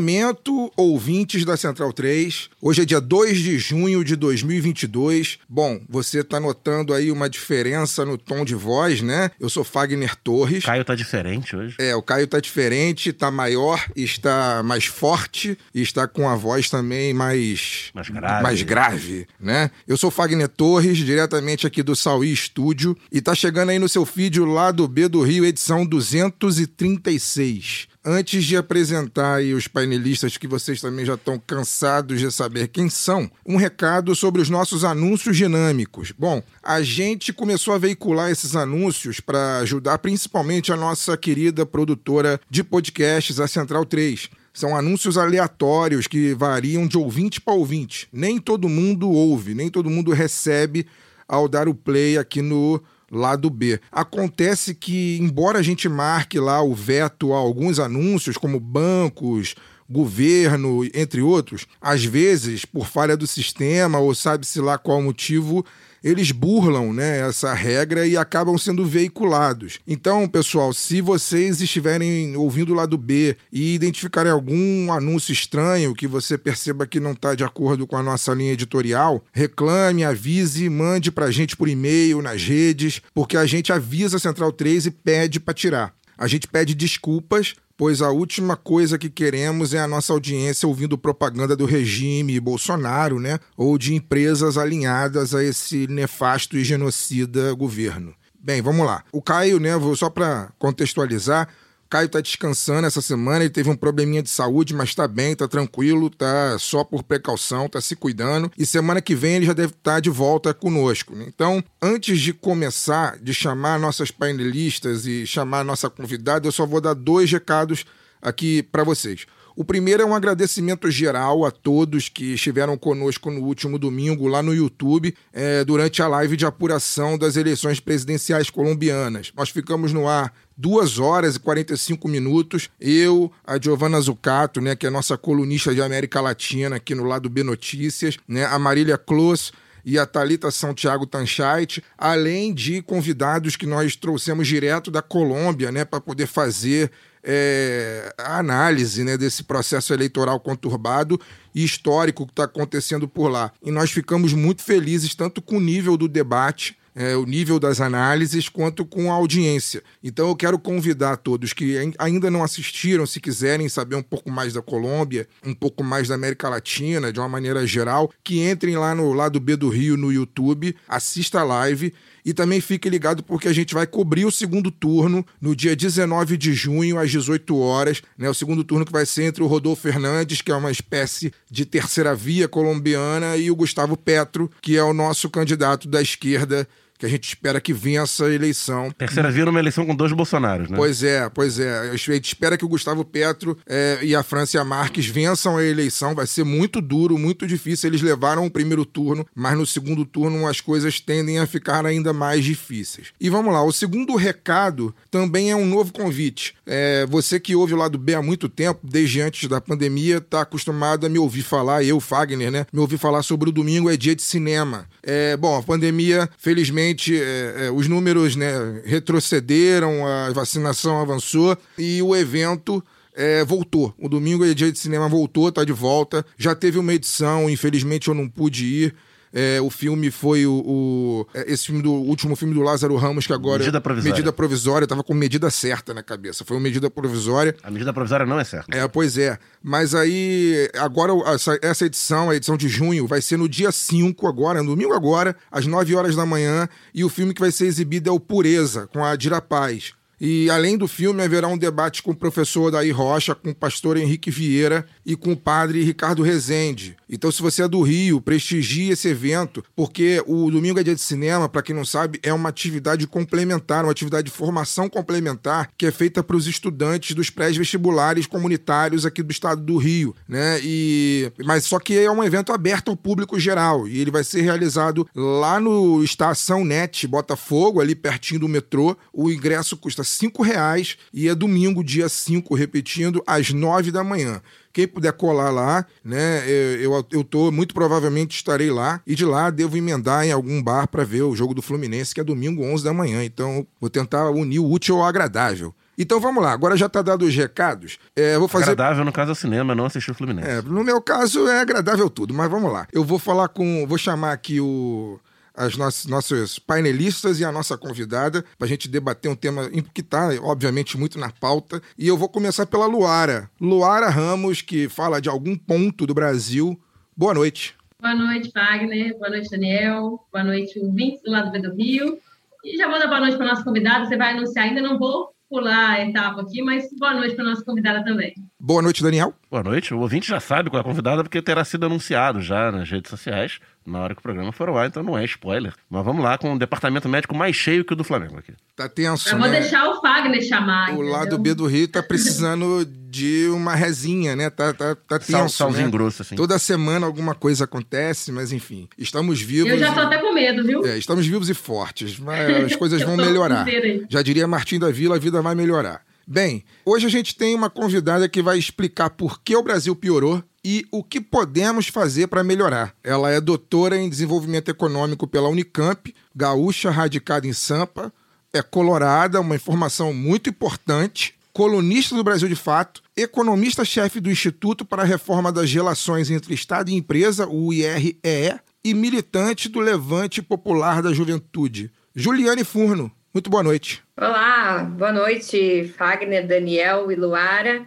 Momento, ouvintes da Central 3. Hoje é dia 2 de junho de 2022. Bom, você tá notando aí uma diferença no tom de voz, né? Eu sou Fagner Torres. Caio tá diferente hoje. É, o Caio tá diferente, tá maior, está mais forte e está com a voz também mais Mais grave. mais grave, né? Eu sou Fagner Torres, diretamente aqui do Sauí Estúdio e tá chegando aí no seu feed o lado B do Rio, edição 236. Antes de apresentar os painelistas que vocês também já estão cansados de saber quem são, um recado sobre os nossos anúncios dinâmicos. Bom, a gente começou a veicular esses anúncios para ajudar principalmente a nossa querida produtora de podcasts, a Central 3. São anúncios aleatórios que variam de ouvinte para ouvinte. Nem todo mundo ouve, nem todo mundo recebe ao dar o play aqui no lado B. Acontece que, embora a gente marque lá o veto a alguns anúncios, como bancos, governo, entre outros, às vezes, por falha do sistema ou sabe-se lá qual motivo, eles burlam né, essa regra e acabam sendo veiculados. Então, pessoal, se vocês estiverem ouvindo o lado B e identificarem algum anúncio estranho que você perceba que não está de acordo com a nossa linha editorial, reclame, avise, mande para a gente por e-mail, nas redes, porque a gente avisa a Central 3 e pede para tirar. A gente pede desculpas, pois a última coisa que queremos é a nossa audiência ouvindo propaganda do regime Bolsonaro, né? Ou de empresas alinhadas a esse nefasto e genocida governo. Bem, vamos lá. O Caio, né, só para contextualizar, Caio tá descansando essa semana, ele teve um probleminha de saúde, mas tá bem, tá tranquilo, tá só por precaução, tá se cuidando. E semana que vem ele já deve estar de volta conosco. né? Então, antes de começar, de chamar nossas painelistas e chamar nossa convidada, eu só vou dar dois recados aqui para vocês. O primeiro é um agradecimento geral a todos que estiveram conosco no último domingo lá no YouTube, eh, durante a live de apuração das eleições presidenciais colombianas. Nós ficamos no ar duas horas e 45 minutos. Eu, a Giovana Zucato, né, que é nossa colunista de América Latina aqui no lado B Notícias, né, a Marília Close e a Talita São Tiago Tanchait, além de convidados que nós trouxemos direto da Colômbia, né, para poder fazer é, a análise né, desse processo eleitoral conturbado e histórico que está acontecendo por lá. E nós ficamos muito felizes tanto com o nível do debate é, o nível das análises quanto com a audiência. Então eu quero convidar todos que ain- ainda não assistiram, se quiserem saber um pouco mais da Colômbia, um pouco mais da América Latina, de uma maneira geral, que entrem lá no lado B do Rio no YouTube, assista a live e também fique ligado porque a gente vai cobrir o segundo turno no dia 19 de junho, às 18 horas. Né? O segundo turno que vai ser entre o Rodolfo Fernandes, que é uma espécie de terceira via colombiana, e o Gustavo Petro, que é o nosso candidato da esquerda, que a gente espera que vença a eleição. Terceira via numa eleição com dois Bolsonaros, né? Pois é, pois é. A gente espera que o Gustavo Petro eh, e a Francia Marques vençam a eleição. Vai ser muito duro, muito difícil. Eles levaram o primeiro turno, mas no segundo turno as coisas tendem a ficar ainda mais difíceis. E vamos lá, o segundo recado também é um novo convite. Eh, você que ouve o lado B há muito tempo, desde antes da pandemia, está acostumado a me ouvir falar, eu, Fagner, né? Me ouvir falar sobre o domingo é dia de cinema. É, bom, a pandemia, felizmente, é, é, os números né, retrocederam, a vacinação avançou e o evento é, voltou. O domingo é dia de cinema voltou, tá de volta. Já teve uma edição, infelizmente eu não pude ir. É, o filme foi o, o- é, esse filme do o último filme do Lázaro Ramos que agora Medida provisória. medida provisória eu tava com medida certa na cabeça foi uma medida provisória A medida provisória não é certa. é, pois é. Mas aí, agora, essa, essa edição, a edição de junho, vai ser no dia 5 agora, no domingo agora, às 9 horas da manhã. E o filme que vai ser exibido é o Pureza, com a Dira Paz. E além do filme, haverá um debate com o professor Daí Rocha, com o pastor Henrique Vieira e com o padre Ricardo Rezende. Então, se você é do Rio, prestigie esse evento, porque o Domingo é Dia de Cinema, para quem não sabe, é uma atividade complementar, uma atividade de formação complementar que é feita para os estudantes dos pré-vestibulares comunitários aqui do estado do Rio, né? E mas só que é um evento aberto ao público geral e ele vai ser realizado lá no Estação Net Botafogo, ali pertinho do metrô. O ingresso custa cinco reais e é domingo, dia 5, repetindo, às nove da manhã. Quem puder colar lá, né? Eu, eu, eu tô, muito provavelmente estarei lá. E de lá devo emendar em algum bar para ver o jogo do Fluminense, que é domingo, 11 da manhã. Então, vou tentar unir o útil ao agradável. Então vamos lá, agora já tá dado os recados. É, vou fazer... Agradável no caso é o cinema, não assistir o Fluminense. É, no meu caso é agradável tudo, mas vamos lá. Eu vou falar com. Vou chamar aqui o as nossas, nossos painelistas e a nossa convidada para a gente debater um tema que está, obviamente, muito na pauta. E eu vou começar pela Luara. Luara Ramos, que fala de algum ponto do Brasil. Boa noite. Boa noite, Wagner. Boa noite, Daniel. Boa noite, ouvintes do lado B do Rio. E já vou dar boa noite para nossa convidada. Você vai anunciar ainda, não vou pular a etapa aqui, mas boa noite para nossa convidada também. Boa noite, Daniel. Boa noite. O ouvinte já sabe qual é a convidada, porque terá sido anunciado já nas redes sociais na hora que o programa for ao ar, então não é spoiler. Mas vamos lá com o departamento médico mais cheio que o do Flamengo aqui. Tá tenso, Eu né? vou deixar o Fagner chamar. O entendeu? lado B do Rio tá precisando de uma resinha, né? Tá, tá, tá Sal, tenso, salzinho né? grosso, assim. Toda semana alguma coisa acontece, mas enfim, estamos vivos. Eu já tô e- até com medo, viu? É, estamos vivos e fortes, mas as coisas vão melhorar. Já diria Martim da Vila, a vida vai melhorar. Bem, hoje a gente tem uma convidada que vai explicar por que o Brasil piorou e o que podemos fazer para melhorar. Ela é doutora em desenvolvimento econômico pela Unicamp, gaúcha radicada em Sampa, é colorada, uma informação muito importante, colunista do Brasil de Fato, economista-chefe do Instituto para a Reforma das Relações entre Estado e Empresa, o IREE, e militante do Levante Popular da Juventude. Juliane Furno, muito boa noite. Olá, boa noite, Fagner, Daniel e Luara.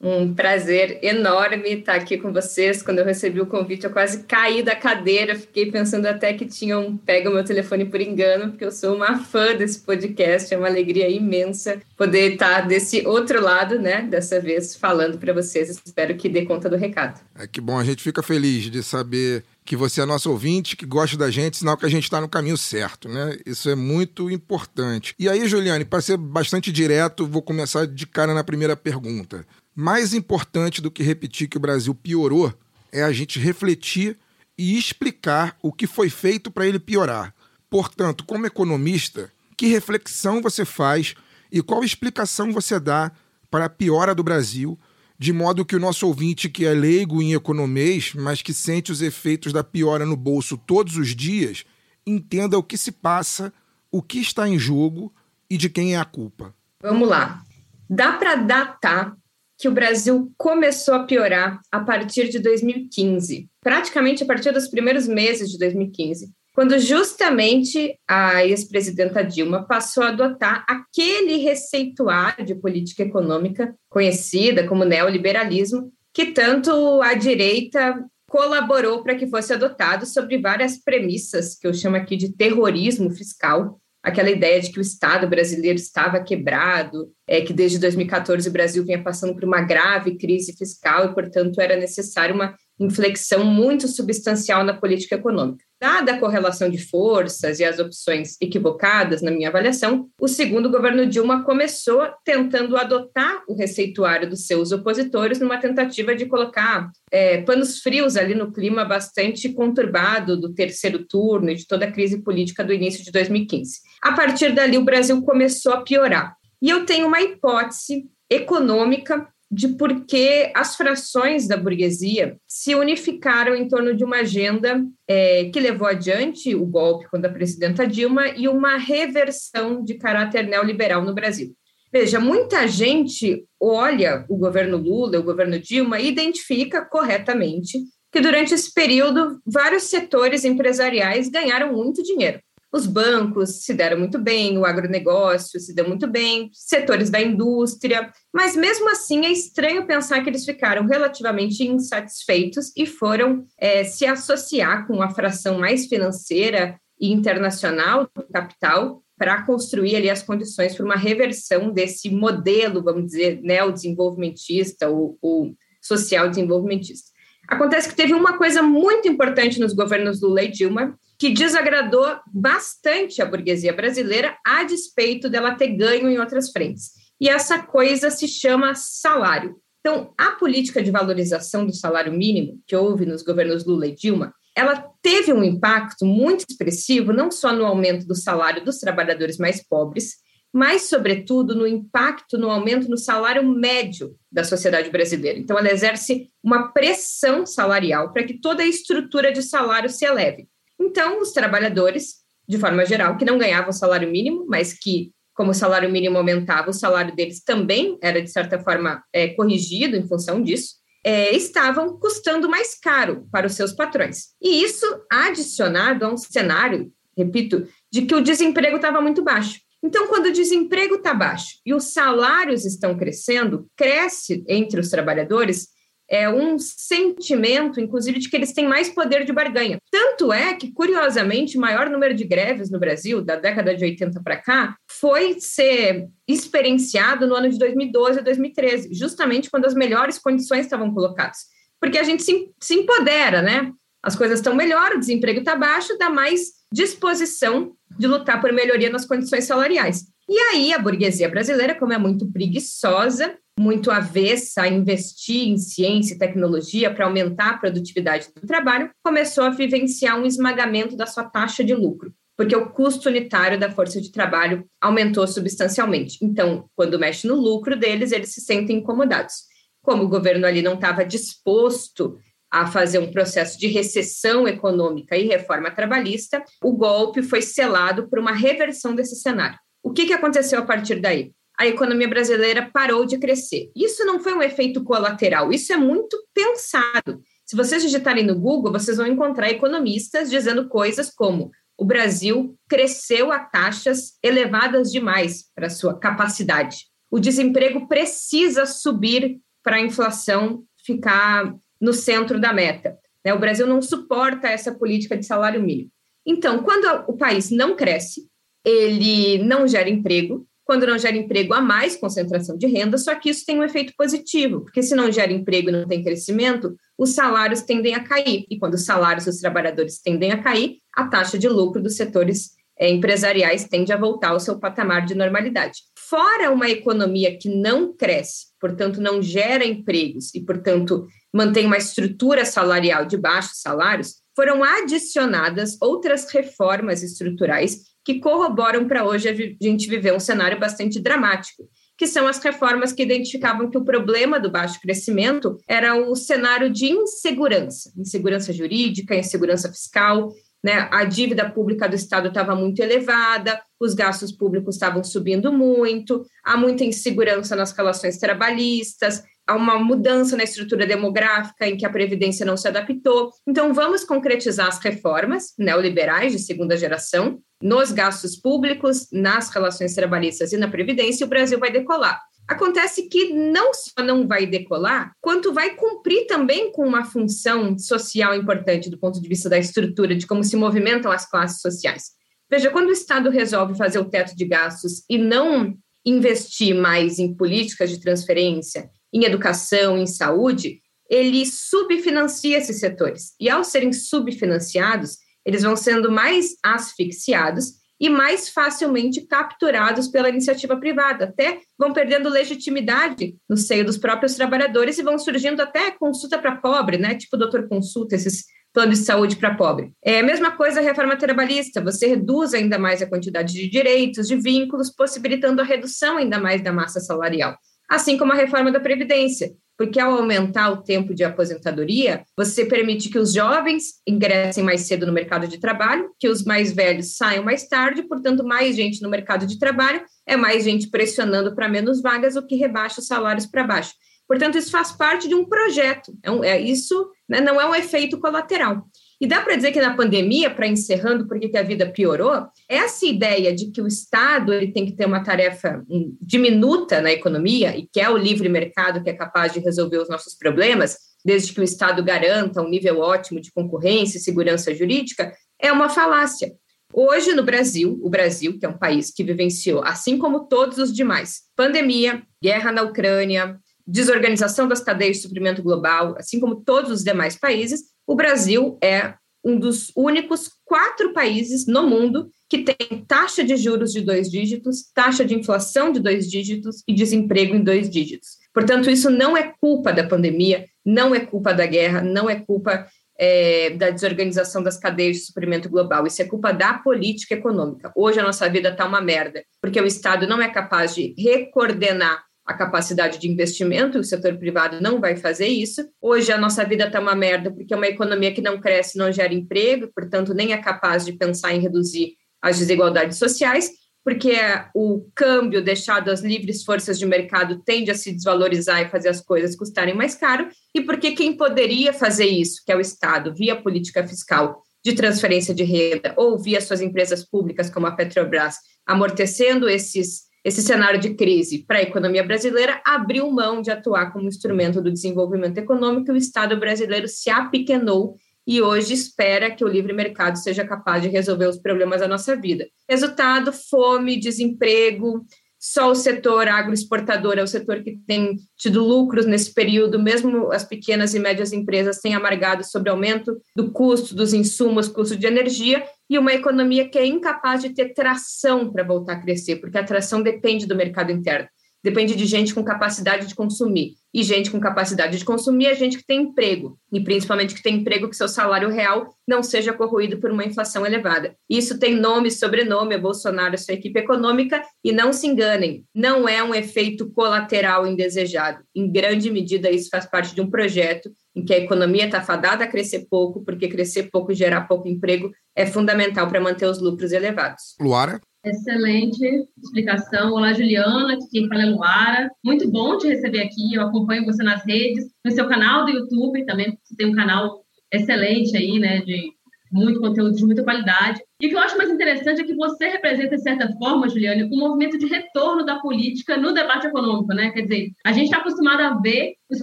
Um prazer enorme estar aqui com vocês. Quando eu recebi o convite, eu quase caí da cadeira. Fiquei pensando até que tinham pego meu telefone por engano, porque eu sou uma fã desse podcast. É uma alegria imensa poder estar desse outro lado, né? Dessa vez falando para vocês. Espero que dê conta do recado. É que bom, a gente fica feliz de saber que você é nosso ouvinte, que gosta da gente, sinal que a gente está no caminho certo, né? Isso é muito importante. E aí, Juliane, para ser bastante direto, vou começar de cara na primeira pergunta. Mais importante do que repetir que o Brasil piorou é a gente refletir e explicar o que foi feito para ele piorar. Portanto, como economista, que reflexão você faz e qual explicação você dá para a piora do Brasil de modo que o nosso ouvinte que é leigo em economês, mas que sente os efeitos da piora no bolso todos os dias, entenda o que se passa, o que está em jogo e de quem é a culpa. Vamos lá. Dá para datar que o Brasil começou a piorar a partir de 2015, praticamente a partir dos primeiros meses de 2015, quando justamente a ex-presidenta Dilma passou a adotar aquele receituário de política econômica conhecida como neoliberalismo, que tanto a direita colaborou para que fosse adotado sobre várias premissas que eu chamo aqui de terrorismo fiscal, aquela ideia de que o Estado brasileiro estava quebrado, é que desde 2014 o Brasil vinha passando por uma grave crise fiscal e, portanto, era necessário uma inflexão muito substancial na política econômica. Dada a correlação de forças e as opções equivocadas, na minha avaliação, o segundo governo Dilma começou tentando adotar o receituário dos seus opositores numa tentativa de colocar é, panos frios ali no clima bastante conturbado do terceiro turno e de toda a crise política do início de 2015. A partir dali, o Brasil começou a piorar. E eu tenho uma hipótese econômica de por que as frações da burguesia se unificaram em torno de uma agenda é, que levou adiante o golpe contra a presidenta Dilma e uma reversão de caráter neoliberal no Brasil. Veja, muita gente olha o governo Lula, o governo Dilma e identifica corretamente que durante esse período vários setores empresariais ganharam muito dinheiro. Os bancos se deram muito bem, o agronegócio se deu muito bem, setores da indústria, mas mesmo assim é estranho pensar que eles ficaram relativamente insatisfeitos e foram é, se associar com a fração mais financeira e internacional do capital para construir ali as condições para uma reversão desse modelo, vamos dizer, neodesenvolvimentista ou, ou social desenvolvimentista. Acontece que teve uma coisa muito importante nos governos Lula e Dilma, que desagradou bastante a burguesia brasileira, a despeito dela ter ganho em outras frentes. E essa coisa se chama salário. Então, a política de valorização do salário mínimo que houve nos governos Lula e Dilma, ela teve um impacto muito expressivo, não só no aumento do salário dos trabalhadores mais pobres, mas, sobretudo, no impacto no aumento no salário médio da sociedade brasileira. Então, ela exerce uma pressão salarial para que toda a estrutura de salário se eleve. Então, os trabalhadores, de forma geral, que não ganhavam salário mínimo, mas que, como o salário mínimo aumentava, o salário deles também era, de certa forma, é, corrigido em função disso, é, estavam custando mais caro para os seus patrões. E isso adicionado a um cenário, repito, de que o desemprego estava muito baixo. Então, quando o desemprego está baixo e os salários estão crescendo, cresce entre os trabalhadores é um sentimento, inclusive, de que eles têm mais poder de barganha. Tanto é que, curiosamente, o maior número de greves no Brasil, da década de 80 para cá, foi ser experienciado no ano de 2012 a 2013, justamente quando as melhores condições estavam colocadas. Porque a gente se, se empodera, né? As coisas estão melhor, o desemprego está baixo, dá mais disposição de lutar por melhoria nas condições salariais. E aí a burguesia brasileira, como é muito preguiçosa, muito avessa a investir em ciência e tecnologia para aumentar a produtividade do trabalho, começou a vivenciar um esmagamento da sua taxa de lucro, porque o custo unitário da força de trabalho aumentou substancialmente. Então, quando mexe no lucro deles, eles se sentem incomodados. Como o governo ali não estava disposto a fazer um processo de recessão econômica e reforma trabalhista, o golpe foi selado por uma reversão desse cenário. O que, que aconteceu a partir daí? A economia brasileira parou de crescer. Isso não foi um efeito colateral, isso é muito pensado. Se vocês digitarem no Google, vocês vão encontrar economistas dizendo coisas como o Brasil cresceu a taxas elevadas demais para sua capacidade. O desemprego precisa subir para a inflação ficar no centro da meta. Né? O Brasil não suporta essa política de salário mínimo. Então, quando o país não cresce, ele não gera emprego. Quando não gera emprego, há mais concentração de renda, só que isso tem um efeito positivo, porque se não gera emprego e não tem crescimento, os salários tendem a cair. E quando os salários dos trabalhadores tendem a cair, a taxa de lucro dos setores é, empresariais tende a voltar ao seu patamar de normalidade. Fora uma economia que não cresce, portanto, não gera empregos e, portanto, mantém uma estrutura salarial de baixos salários, foram adicionadas outras reformas estruturais que corroboram para hoje a gente viver um cenário bastante dramático, que são as reformas que identificavam que o problema do baixo crescimento era o cenário de insegurança, insegurança jurídica, insegurança fiscal, né? A dívida pública do Estado estava muito elevada, os gastos públicos estavam subindo muito, há muita insegurança nas relações trabalhistas, há uma mudança na estrutura demográfica em que a Previdência não se adaptou. Então, vamos concretizar as reformas neoliberais de segunda geração nos gastos públicos, nas relações trabalhistas e na Previdência, o Brasil vai decolar. Acontece que não só não vai decolar, quanto vai cumprir também com uma função social importante do ponto de vista da estrutura, de como se movimentam as classes sociais. Veja, quando o Estado resolve fazer o teto de gastos e não investir mais em políticas de transferência, em educação, em saúde, ele subfinancia esses setores. E ao serem subfinanciados, eles vão sendo mais asfixiados e mais facilmente capturados pela iniciativa privada, até vão perdendo legitimidade no seio dos próprios trabalhadores e vão surgindo até consulta para pobre, né? Tipo doutor consulta, esses planos de saúde para pobre. É a mesma coisa a reforma trabalhista, você reduz ainda mais a quantidade de direitos, de vínculos, possibilitando a redução ainda mais da massa salarial. Assim como a reforma da Previdência, porque ao aumentar o tempo de aposentadoria, você permite que os jovens ingressem mais cedo no mercado de trabalho, que os mais velhos saiam mais tarde, portanto, mais gente no mercado de trabalho, é mais gente pressionando para menos vagas, o que rebaixa os salários para baixo. Portanto, isso faz parte de um projeto. É, um, é isso né, não é um efeito colateral. E dá para dizer que na pandemia, para encerrando, porque a vida piorou, essa ideia de que o Estado ele tem que ter uma tarefa hum, diminuta na economia e que é o livre mercado que é capaz de resolver os nossos problemas, desde que o Estado garanta um nível ótimo de concorrência e segurança jurídica, é uma falácia. Hoje, no Brasil, o Brasil, que é um país que vivenciou, assim como todos os demais, pandemia, guerra na Ucrânia, desorganização das cadeias de suprimento global, assim como todos os demais países, o Brasil é um dos únicos quatro países no mundo que tem taxa de juros de dois dígitos, taxa de inflação de dois dígitos e desemprego em dois dígitos. Portanto, isso não é culpa da pandemia, não é culpa da guerra, não é culpa é, da desorganização das cadeias de suprimento global. Isso é culpa da política econômica. Hoje a nossa vida está uma merda, porque o Estado não é capaz de recoordenar a capacidade de investimento, o setor privado não vai fazer isso. Hoje a nossa vida está uma merda, porque é uma economia que não cresce, não gera emprego, portanto, nem é capaz de pensar em reduzir as desigualdades sociais, porque o câmbio deixado às livres forças de mercado tende a se desvalorizar e fazer as coisas custarem mais caro, e porque quem poderia fazer isso, que é o Estado, via política fiscal de transferência de renda ou via suas empresas públicas, como a Petrobras, amortecendo esses esse cenário de crise para a economia brasileira abriu mão de atuar como instrumento do desenvolvimento econômico e o Estado brasileiro se apequenou e hoje espera que o livre mercado seja capaz de resolver os problemas da nossa vida. Resultado: fome, desemprego. Só o setor agroexportador é o setor que tem tido lucros nesse período, mesmo as pequenas e médias empresas têm amargado sobre o aumento do custo dos insumos, custo de energia, e uma economia que é incapaz de ter tração para voltar a crescer, porque a tração depende do mercado interno depende de gente com capacidade de consumir. E gente com capacidade de consumir é gente que tem emprego, e principalmente que tem emprego que seu salário real não seja corroído por uma inflação elevada. Isso tem nome sobrenome, é Bolsonaro sua equipe econômica, e não se enganem, não é um efeito colateral indesejado. Em grande medida, isso faz parte de um projeto em que a economia está fadada a crescer pouco, porque crescer pouco e gerar pouco emprego é fundamental para manter os lucros elevados. Luara? Excelente explicação. Olá, Juliana, aqui quem fala é Luara. Muito bom te receber aqui. Eu acompanho você nas redes, no seu canal do YouTube também. Você tem um canal excelente aí, né, de muito conteúdo de muita qualidade. E o que eu acho mais interessante é que você representa, de certa forma, Juliane, um movimento de retorno da política no debate econômico, né? Quer dizer, a gente está acostumado a ver os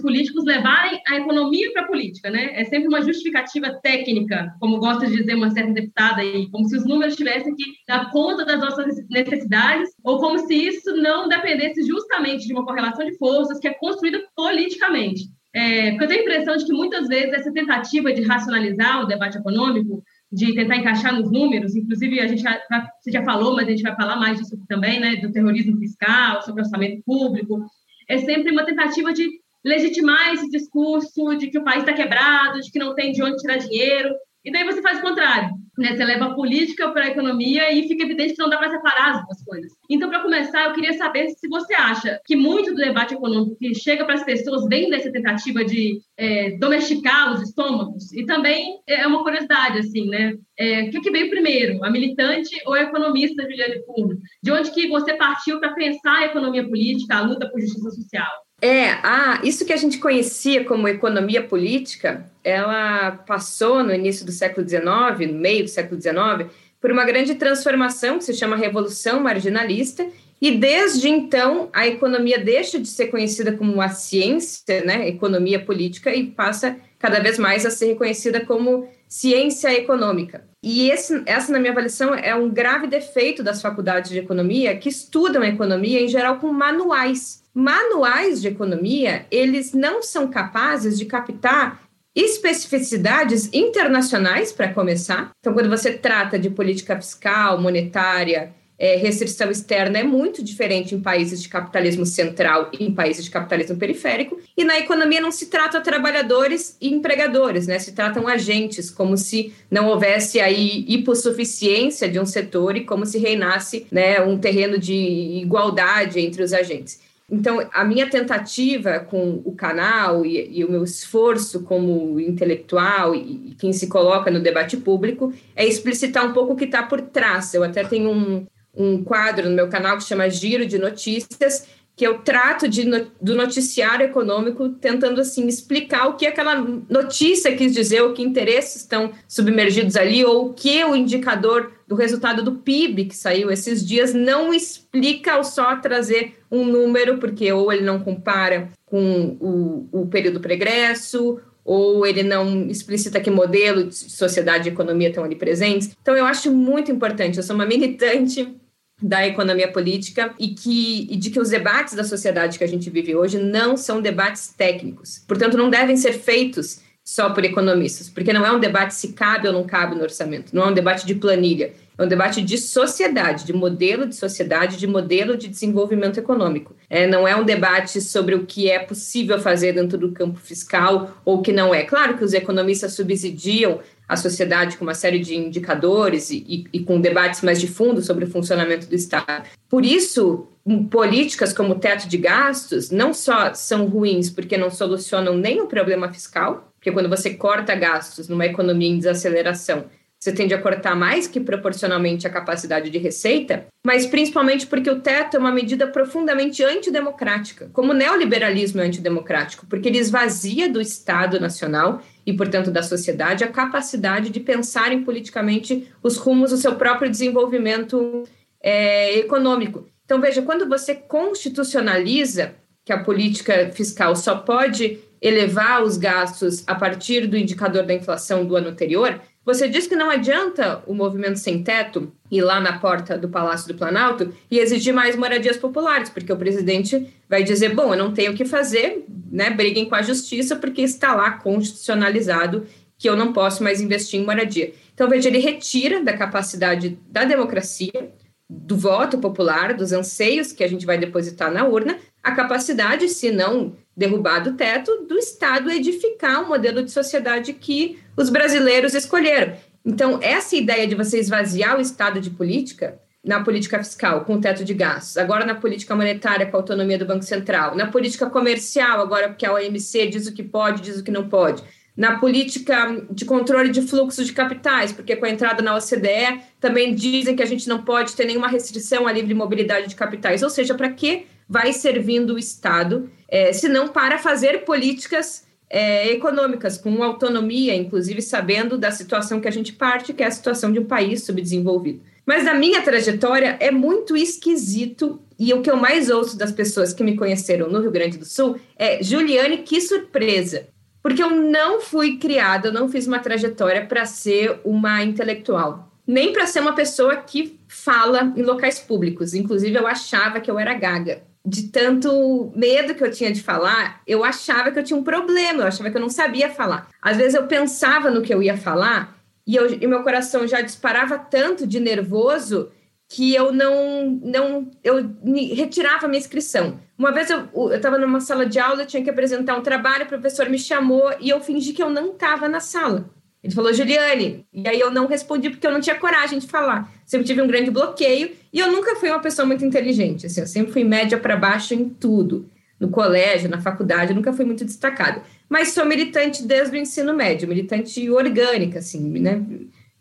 políticos levarem a economia para a política, né? É sempre uma justificativa técnica, como gosta de dizer uma certa deputada aí, como se os números tivessem que dar conta das nossas necessidades, ou como se isso não dependesse justamente de uma correlação de forças que é construída politicamente. É, porque eu tenho a impressão de que muitas vezes essa tentativa de racionalizar o debate econômico, de tentar encaixar nos números, inclusive a gente já, você já falou, mas a gente vai falar mais disso também, né, do terrorismo fiscal, sobre orçamento público, é sempre uma tentativa de legitimar esse discurso de que o país está quebrado, de que não tem de onde tirar dinheiro, e daí você faz o contrário. Né? Você leva a política para a economia e fica evidente que não dá para separar as duas coisas. Então, para começar, eu queria saber se você acha que muito do debate econômico que chega para as pessoas vem dessa tentativa de é, domesticar os estômagos. E também é uma curiosidade, assim, né? É, o que, que veio primeiro, a militante ou a economista Juliane Fundo? De onde que você partiu para pensar a economia política, a luta por justiça social? É, ah, isso que a gente conhecia como economia política, ela passou no início do século XIX, no meio do século XIX, por uma grande transformação que se chama Revolução Marginalista, e desde então a economia deixa de ser conhecida como uma ciência, né, economia política, e passa cada vez mais a ser reconhecida como ciência econômica. E esse, essa, na minha avaliação, é um grave defeito das faculdades de economia que estudam economia em geral com manuais manuais de economia, eles não são capazes de captar especificidades internacionais, para começar. Então, quando você trata de política fiscal, monetária, é, restrição externa é muito diferente em países de capitalismo central e em países de capitalismo periférico. E na economia não se trata trabalhadores e empregadores, né? Se tratam agentes, como se não houvesse aí hipossuficiência de um setor e como se reinasse né, um terreno de igualdade entre os agentes. Então, a minha tentativa com o canal e, e o meu esforço como intelectual e, e, quem se coloca no debate público é explicitar um pouco o que está por trás. Eu até tenho um, um quadro no meu canal que chama Giro de Notícias, que eu trato de, do noticiário econômico, tentando assim explicar o que aquela notícia quis dizer, o que interesses estão submergidos ali, ou o que o indicador do resultado do PIB que saiu esses dias não explica ao só trazer um número, porque ou ele não compara com o, o período pregresso, ou ele não explicita que modelo de sociedade e economia estão ali presentes. Então, eu acho muito importante. Eu sou uma militante da economia política e, que, e de que os debates da sociedade que a gente vive hoje não são debates técnicos. Portanto, não devem ser feitos só por economistas, porque não é um debate se cabe ou não cabe no orçamento, não é um debate de planilha, é um debate de sociedade, de modelo de sociedade, de modelo de desenvolvimento econômico. É, não é um debate sobre o que é possível fazer dentro do campo fiscal ou o que não é. Claro que os economistas subsidiam a sociedade com uma série de indicadores e, e, com debates mais de fundo sobre o funcionamento do Estado. Por isso, políticas como o teto de gastos não só são ruins porque não solucionam nem o problema fiscal, porque quando você corta gastos numa economia em desaceleração, você tende a cortar mais que proporcionalmente a capacidade de receita, mas principalmente porque o teto é uma medida profundamente antidemocrática, como o neoliberalismo é antidemocrático, porque ele esvazia do Estado nacional e, portanto, da sociedade a capacidade de pensarem politicamente os rumos do seu próprio desenvolvimento é, econômico. Então, veja, quando você constitucionaliza que a política fiscal só pode elevar os gastos a partir do indicador da inflação do ano anterior, você diz que não adianta o movimento sem teto ir lá na porta do Palácio do Planalto e exigir mais moradias populares, porque o presidente vai dizer: bom, eu não tenho o que fazer, né? Briguem com a justiça, porque está lá constitucionalizado que eu não posso mais investir em moradia. Então, veja, ele retira da capacidade da democracia, do voto popular, dos anseios que a gente vai depositar na urna, a capacidade, se não derrubar do teto, do Estado edificar um modelo de sociedade que os brasileiros escolheram. Então, essa ideia de você esvaziar o Estado de política, na política fiscal, com o teto de gastos, agora na política monetária, com a autonomia do Banco Central, na política comercial, agora porque a OMC diz o que pode, diz o que não pode, na política de controle de fluxos de capitais, porque com a entrada na OCDE também dizem que a gente não pode ter nenhuma restrição à livre mobilidade de capitais. Ou seja, para que vai servindo o Estado, é, se não para fazer políticas é, econômicas, com autonomia, inclusive sabendo da situação que a gente parte, que é a situação de um país subdesenvolvido. Mas na minha trajetória é muito esquisito e o que eu mais ouço das pessoas que me conheceram no Rio Grande do Sul é Juliane, que surpresa. Porque eu não fui criada, eu não fiz uma trajetória para ser uma intelectual, nem para ser uma pessoa que fala em locais públicos. Inclusive, eu achava que eu era gaga de tanto medo que eu tinha de falar, eu achava que eu tinha um problema, eu achava que eu não sabia falar. Às vezes eu pensava no que eu ia falar e, eu, e meu coração já disparava tanto de nervoso que eu não, não eu retirava a minha inscrição. Uma vez eu estava numa sala de aula, eu tinha que apresentar um trabalho, o professor me chamou e eu fingi que eu não estava na sala. Ele falou, Juliane, e aí eu não respondi porque eu não tinha coragem de falar. Sempre tive um grande bloqueio e eu nunca fui uma pessoa muito inteligente. Assim, eu sempre fui média para baixo em tudo. No colégio, na faculdade, eu nunca fui muito destacada. Mas sou militante desde o ensino médio, militante orgânica, assim, né?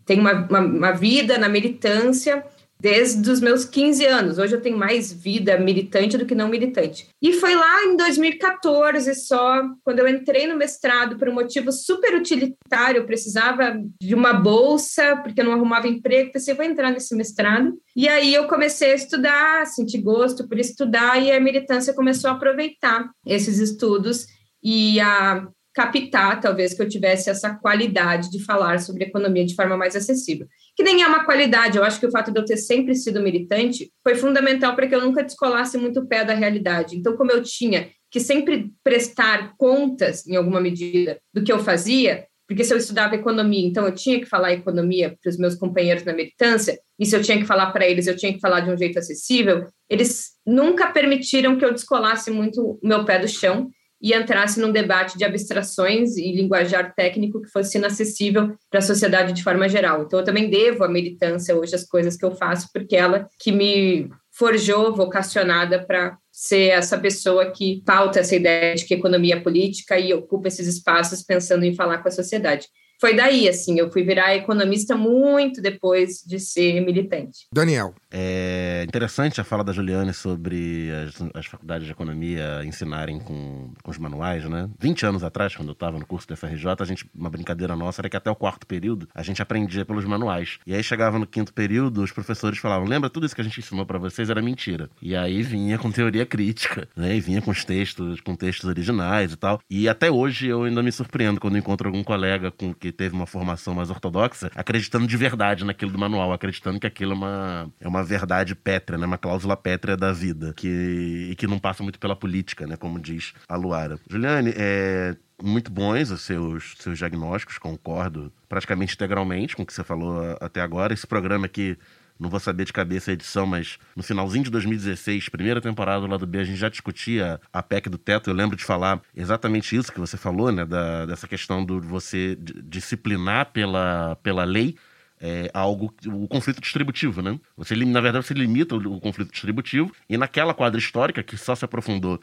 Tenho uma, uma, uma vida na militância desde os meus 15 anos. Hoje eu tenho mais vida militante do que não militante. E foi lá em 2014 só, quando eu entrei no mestrado por um motivo super utilitário, eu precisava de uma bolsa, porque eu não arrumava emprego, pensei, vou entrar nesse mestrado. E aí eu comecei a estudar, senti gosto por estudar, e a militância começou a aproveitar esses estudos e a captar, talvez, que eu tivesse essa qualidade de falar sobre economia de forma mais acessível. Que nem é uma qualidade, eu acho que o fato de eu ter sempre sido militante foi fundamental para que eu nunca descolasse muito o pé da realidade. Então, como eu tinha que sempre prestar contas, em alguma medida, do que eu fazia, porque se eu estudava economia, então eu tinha que falar economia para os meus companheiros na militância, e se eu tinha que falar para eles, eu tinha que falar de um jeito acessível, eles nunca permitiram que eu descolasse muito o meu pé do chão, e entrasse num debate de abstrações e linguajar técnico que fosse inacessível para a sociedade de forma geral. Então, eu também devo à militância hoje as coisas que eu faço, porque ela que me forjou, vocacionada para ser essa pessoa que pauta essa ideia de que economia é política e ocupa esses espaços pensando em falar com a sociedade. Foi daí, assim, eu fui virar economista muito depois de ser militante. Daniel. É interessante a fala da Juliane sobre as, as faculdades de economia ensinarem com, com os manuais, né? 20 anos atrás, quando eu estava no curso da FRJ, a gente, uma brincadeira nossa era que até o quarto período a gente aprendia pelos manuais. E aí chegava no quinto período, os professores falavam: lembra tudo isso que a gente ensinou para vocês era mentira. E aí vinha com teoria crítica, né? E vinha com os textos, com textos originais e tal. E até hoje eu ainda me surpreendo quando encontro algum colega com que teve uma formação mais ortodoxa, acreditando de verdade naquilo do manual, acreditando que aquilo é uma, é uma verdade pétrea, né? Uma cláusula pétrea da vida, que, e que não passa muito pela política, né? Como diz a Luara. Juliane, é, muito bons os seus, seus diagnósticos, concordo praticamente integralmente com o que você falou até agora. Esse programa aqui, não vou saber de cabeça a edição, mas no finalzinho de 2016, primeira temporada do lado B, a gente já discutia a PEC do teto. Eu lembro de falar exatamente isso que você falou, né? Da, dessa questão do você disciplinar pela, pela lei é, algo, o conflito distributivo, né? Você, na verdade, você limita o, o conflito distributivo e naquela quadra histórica que só se aprofundou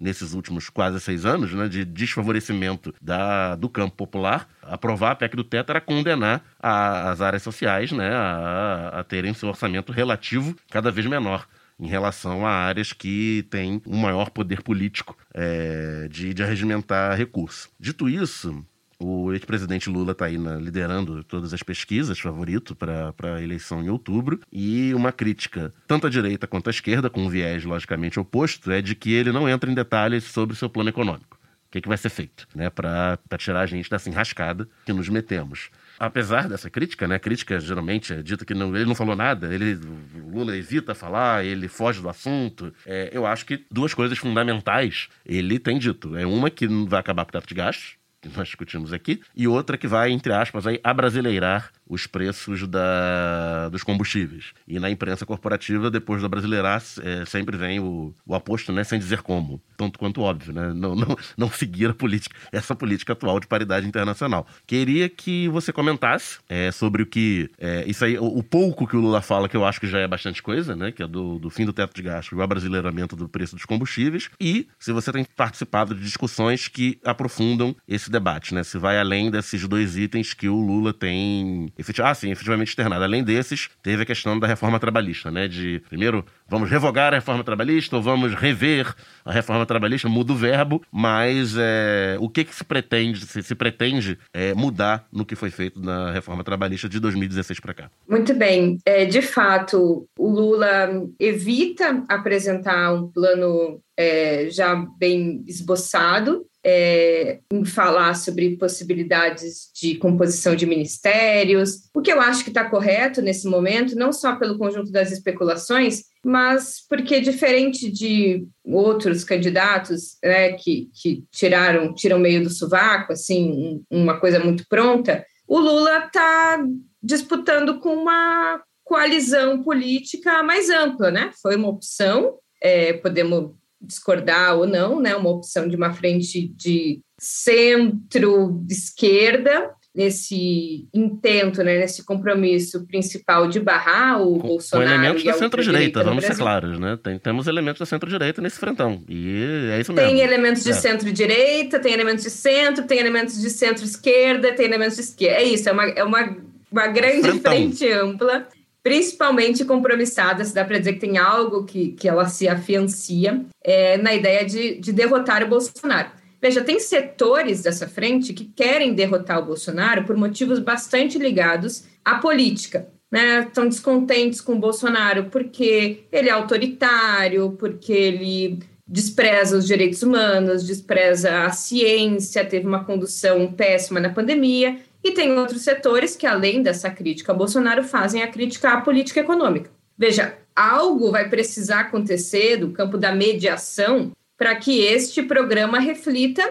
nesses últimos quase seis anos, né, de desfavorecimento da, do campo popular, aprovar a PEC do teto era condenar a, as áreas sociais né, a, a terem seu orçamento relativo cada vez menor em relação a áreas que têm um maior poder político é, de, de arregimentar recursos. Dito isso, o ex-presidente Lula está aí na, liderando todas as pesquisas, favorito para a eleição em outubro. E uma crítica, tanto à direita quanto à esquerda, com um viés logicamente oposto, é de que ele não entra em detalhes sobre o seu plano econômico. O que, que vai ser feito, né, para tirar a gente dessa enrascada que nos metemos apesar dessa crítica, né? A crítica geralmente é dita que não, ele não falou nada, ele, o Lula evita falar, ele foge do assunto. É, eu acho que duas coisas fundamentais ele tem dito. É uma que vai acabar com o teto de gastos, que nós discutimos aqui, e outra que vai, entre aspas, aí, abrasileirar os preços da, dos combustíveis. E na imprensa corporativa, depois da brasileirar, é, sempre vem o, o aposto, né, sem dizer como. Tanto quanto óbvio, né? Não, não, não seguir a política, essa política atual de paridade internacional. Queria que você comentasse é, sobre o que. É, isso aí, o, o, pouco que o Lula fala, que eu acho que já é bastante coisa, né? Que é do, do fim do teto de gasto e o abrasileiramento do preço dos combustíveis. E se você tem participado de discussões que aprofundam esse debate, né? Se vai além desses dois itens que o Lula tem ah, sim, efetivamente externado. Além desses, teve a questão da reforma trabalhista, né? De, primeiro, vamos revogar a reforma trabalhista ou vamos rever a reforma trabalhista, muda o verbo, mas é, o que, que se pretende, se, se pretende é, mudar no que foi feito na reforma trabalhista de 2016 para cá? Muito bem. É, de fato, o Lula evita apresentar um plano é, já bem esboçado é, em falar sobre possibilidades de composição de ministérios, o que eu acho que está correto nesse momento, não só pelo conjunto das especulações, mas porque diferente de outros candidatos né, que, que tiraram tiram meio do sovaco, assim, uma coisa muito pronta, o Lula está disputando com uma coalizão política mais ampla, né? Foi uma opção, é, podemos discordar ou não, né, uma opção de uma frente de centro-esquerda, nesse intento, né, nesse compromisso principal de barrar o com, Bolsonaro. Com elementos da centro-direita, vamos ser claros, né? Tem, temos elementos da centro-direita nesse frentão. E é isso mesmo. Tem elementos de é. centro-direita, tem elementos de centro, tem elementos de centro-esquerda, tem elementos de esquerda. É isso, é uma, é uma, uma grande Frentão. frente ampla principalmente compromissada, se dá para dizer que tem algo que, que ela se afiancia é, na ideia de, de derrotar o Bolsonaro. Veja, tem setores dessa frente que querem derrotar o Bolsonaro por motivos bastante ligados à política. Né? Estão descontentes com o Bolsonaro porque ele é autoritário, porque ele despreza os direitos humanos, despreza a ciência, teve uma condução péssima na pandemia e tem outros setores que, além dessa crítica a Bolsonaro, fazem a crítica à política econômica. Veja, algo vai precisar acontecer do campo da mediação para que este programa reflita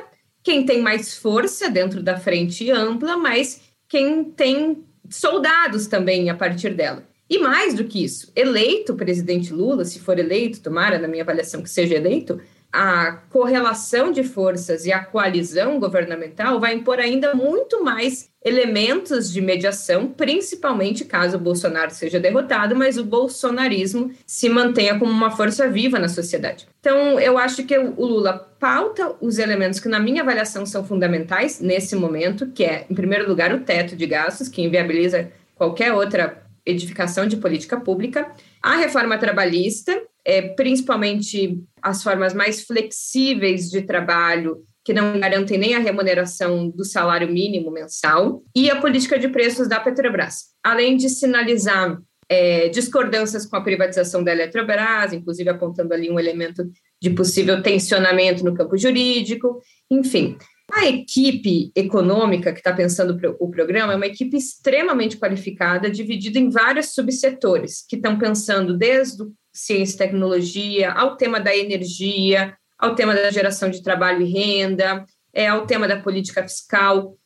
quem tem mais força dentro da frente ampla, mas quem tem soldados também a partir dela. E mais do que isso, eleito o presidente Lula, se for eleito, tomara, na minha avaliação, que seja eleito, a correlação de forças e a coalizão governamental vai impor ainda muito mais elementos de mediação, principalmente caso o Bolsonaro seja derrotado, mas o bolsonarismo se mantenha como uma força viva na sociedade. Então, eu acho que o Lula pauta os elementos que, na minha avaliação, são fundamentais nesse momento, que é, em primeiro lugar, o teto de gastos, que inviabiliza qualquer outra edificação de política pública, a reforma trabalhista, é, principalmente as formas mais flexíveis de trabalho que não garantem nem a remuneração do salário mínimo mensal, e a política de preços da Petrobras, além de sinalizar é, discordâncias com a privatização da Eletrobras, inclusive apontando ali um elemento de possível tensionamento no campo jurídico, enfim. A equipe econômica que está pensando o programa é uma equipe extremamente qualificada, dividida em vários subsetores, que estão pensando desde ciência e tecnologia, ao tema da energia, ao tema da geração de trabalho e renda, é, ao tema da política fiscal.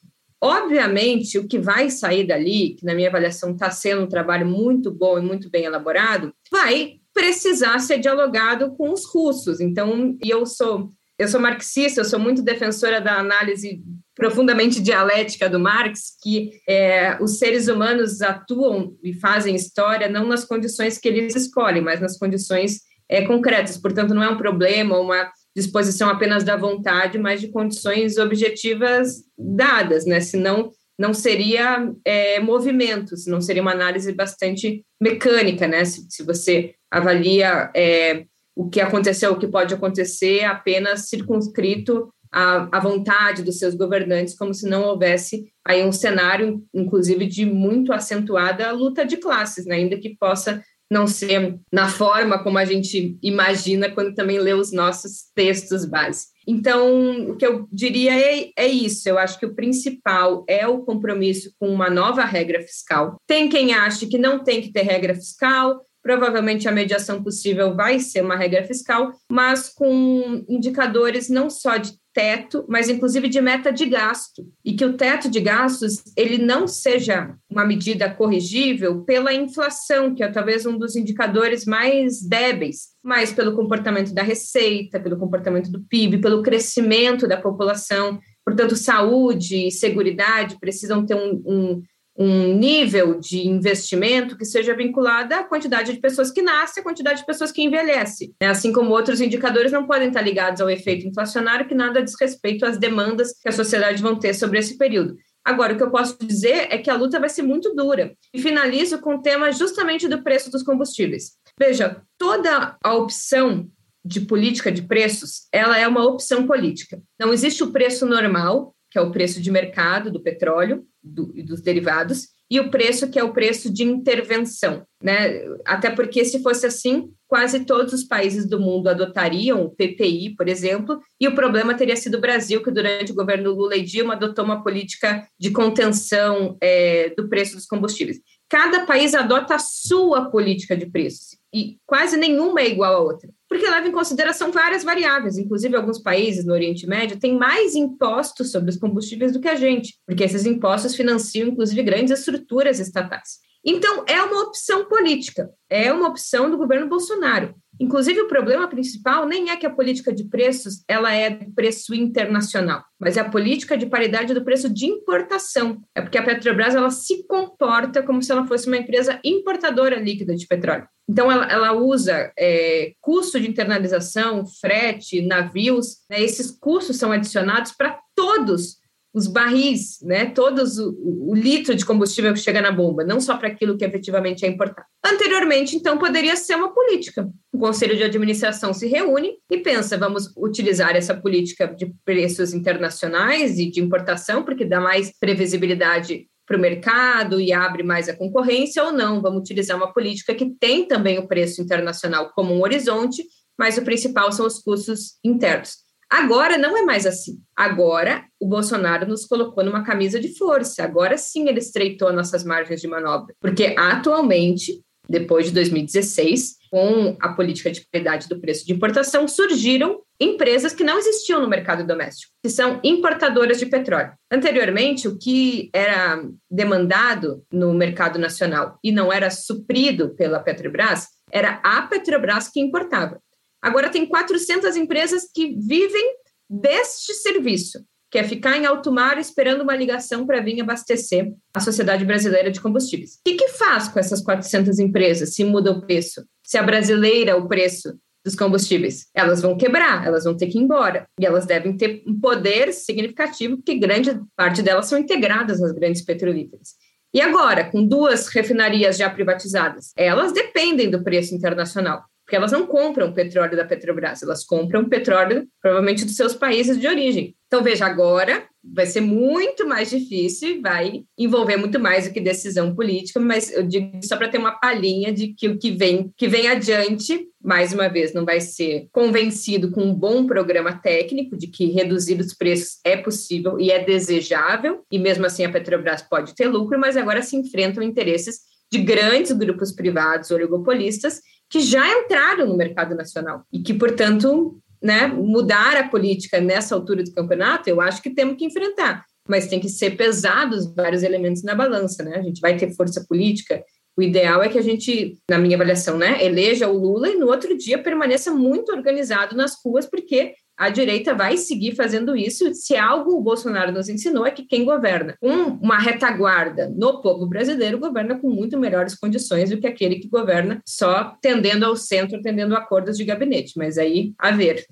Obviamente, o que vai sair dali, que na minha avaliação está sendo um trabalho muito bom e muito bem elaborado, vai precisar ser dialogado com os russos. Então, eu sou eu sou marxista, eu sou muito defensora da análise profundamente dialética do Marx, que é, os seres humanos atuam e fazem história não nas condições que eles escolhem, mas nas condições é, concretas. Portanto, não é um problema, uma disposição apenas da vontade, mas de condições objetivas dadas, né? Senão não seria é, movimento, não seria uma análise bastante mecânica, né? Se, se você avalia é, o que aconteceu, o que pode acontecer, apenas circunscrito à, à vontade dos seus governantes, como se não houvesse aí um cenário, inclusive, de muito acentuada luta de classes, né? ainda que possa não ser na forma como a gente imagina quando também lê os nossos textos base. Então, o que eu diria é, é, isso. Eu acho que o principal é o compromisso com uma nova regra fiscal. Tem quem ache que não tem que ter regra fiscal, provavelmente a mediação possível vai ser uma regra fiscal, mas com indicadores não só de teto, mas inclusive de meta de gasto, e que o teto de gastos ele não seja uma medida corrigível pela inflação, que é talvez um dos indicadores mais débeis, mas pelo comportamento da receita, pelo comportamento do PIB, pelo crescimento da população. Portanto, saúde e segurança precisam ter um, um um nível de investimento que seja vinculado à quantidade de pessoas que nascem, à quantidade de pessoas que envelhecem. Né? Assim como outros indicadores não podem estar ligados ao efeito inflacionário, que nada diz respeito às demandas que a sociedade vão ter sobre esse período. Agora, o que eu posso dizer é que a luta vai ser muito dura. E finalizo com o tema justamente do preço dos combustíveis. Veja, toda a opção de política de preços, ela é uma opção política. Não existe o preço normal, que é o preço de mercado do petróleo e dos derivados, e o preço que é o preço de intervenção, né? Até porque se fosse assim, quase todos os países do mundo adotariam o PPI, por exemplo, e o problema teria sido o Brasil, que durante o governo Lula e Dilma adotou uma política de contenção é, do preço dos combustíveis. Cada país adota a sua política de preços e quase nenhuma é igual à outra porque leva em consideração várias variáveis, inclusive alguns países no Oriente Médio têm mais impostos sobre os combustíveis do que a gente, porque esses impostos financiam inclusive grandes estruturas estatais. Então, é uma opção política, é uma opção do governo Bolsonaro. Inclusive, o problema principal nem é que a política de preços ela é de preço internacional, mas é a política de paridade do preço de importação. É porque a Petrobras ela se comporta como se ela fosse uma empresa importadora líquida de petróleo. Então, ela, ela usa é, custo de internalização, frete, navios, né, esses custos são adicionados para todos os barris, né, todos o, o, litro de combustível que chega na bomba, não só para aquilo que efetivamente é importado. Anteriormente, então, poderia ser uma política. O conselho de administração se reúne e pensa, vamos utilizar essa política de preços internacionais e de importação, porque dá mais previsibilidade para o mercado e abre mais a concorrência, ou não, vamos utilizar uma política que tem também o preço internacional como um horizonte, mas o principal são os custos internos. Agora não é mais assim. Agora o Bolsonaro nos colocou numa camisa de força. Agora sim ele estreitou nossas margens de manobra. Porque atualmente, depois de 2016, com a política de paridade do preço de importação, surgiram empresas que não existiam no mercado doméstico, que são importadoras de petróleo. Anteriormente, o que era demandado no mercado nacional e não era suprido pela Petrobras, era a Petrobras que importava. Agora tem 400 empresas que vivem deste serviço, que é ficar em alto mar esperando uma ligação para vir abastecer a sociedade brasileira de combustíveis. O que, que faz com essas 400 empresas se muda o preço? Se a brasileira o preço dos combustíveis. Elas vão quebrar, elas vão ter que ir embora. E elas devem ter um poder significativo, porque grande parte delas são integradas nas grandes petrolíferas. E agora, com duas refinarias já privatizadas, elas dependem do preço internacional, porque elas não compram petróleo da Petrobras, elas compram petróleo provavelmente dos seus países de origem. Então, veja, agora vai ser muito mais difícil, vai envolver muito mais do que decisão política, mas eu digo só para ter uma palhinha de que o que vem, que vem adiante, mais uma vez, não vai ser convencido com um bom programa técnico de que reduzir os preços é possível e é desejável, e mesmo assim a Petrobras pode ter lucro, mas agora se enfrentam interesses de grandes grupos privados oligopolistas que já entraram no mercado nacional e que, portanto, né, mudar a política nessa altura do campeonato, eu acho que temos que enfrentar, mas tem que ser pesados vários elementos na balança, né? A gente vai ter força política. O ideal é que a gente, na minha avaliação, né, eleja o Lula e no outro dia permaneça muito organizado nas ruas, porque a direita vai seguir fazendo isso. Se algo o Bolsonaro nos ensinou é que quem governa com uma retaguarda no povo brasileiro governa com muito melhores condições do que aquele que governa só tendendo ao centro, tendendo a acordos de gabinete. Mas aí, a ver.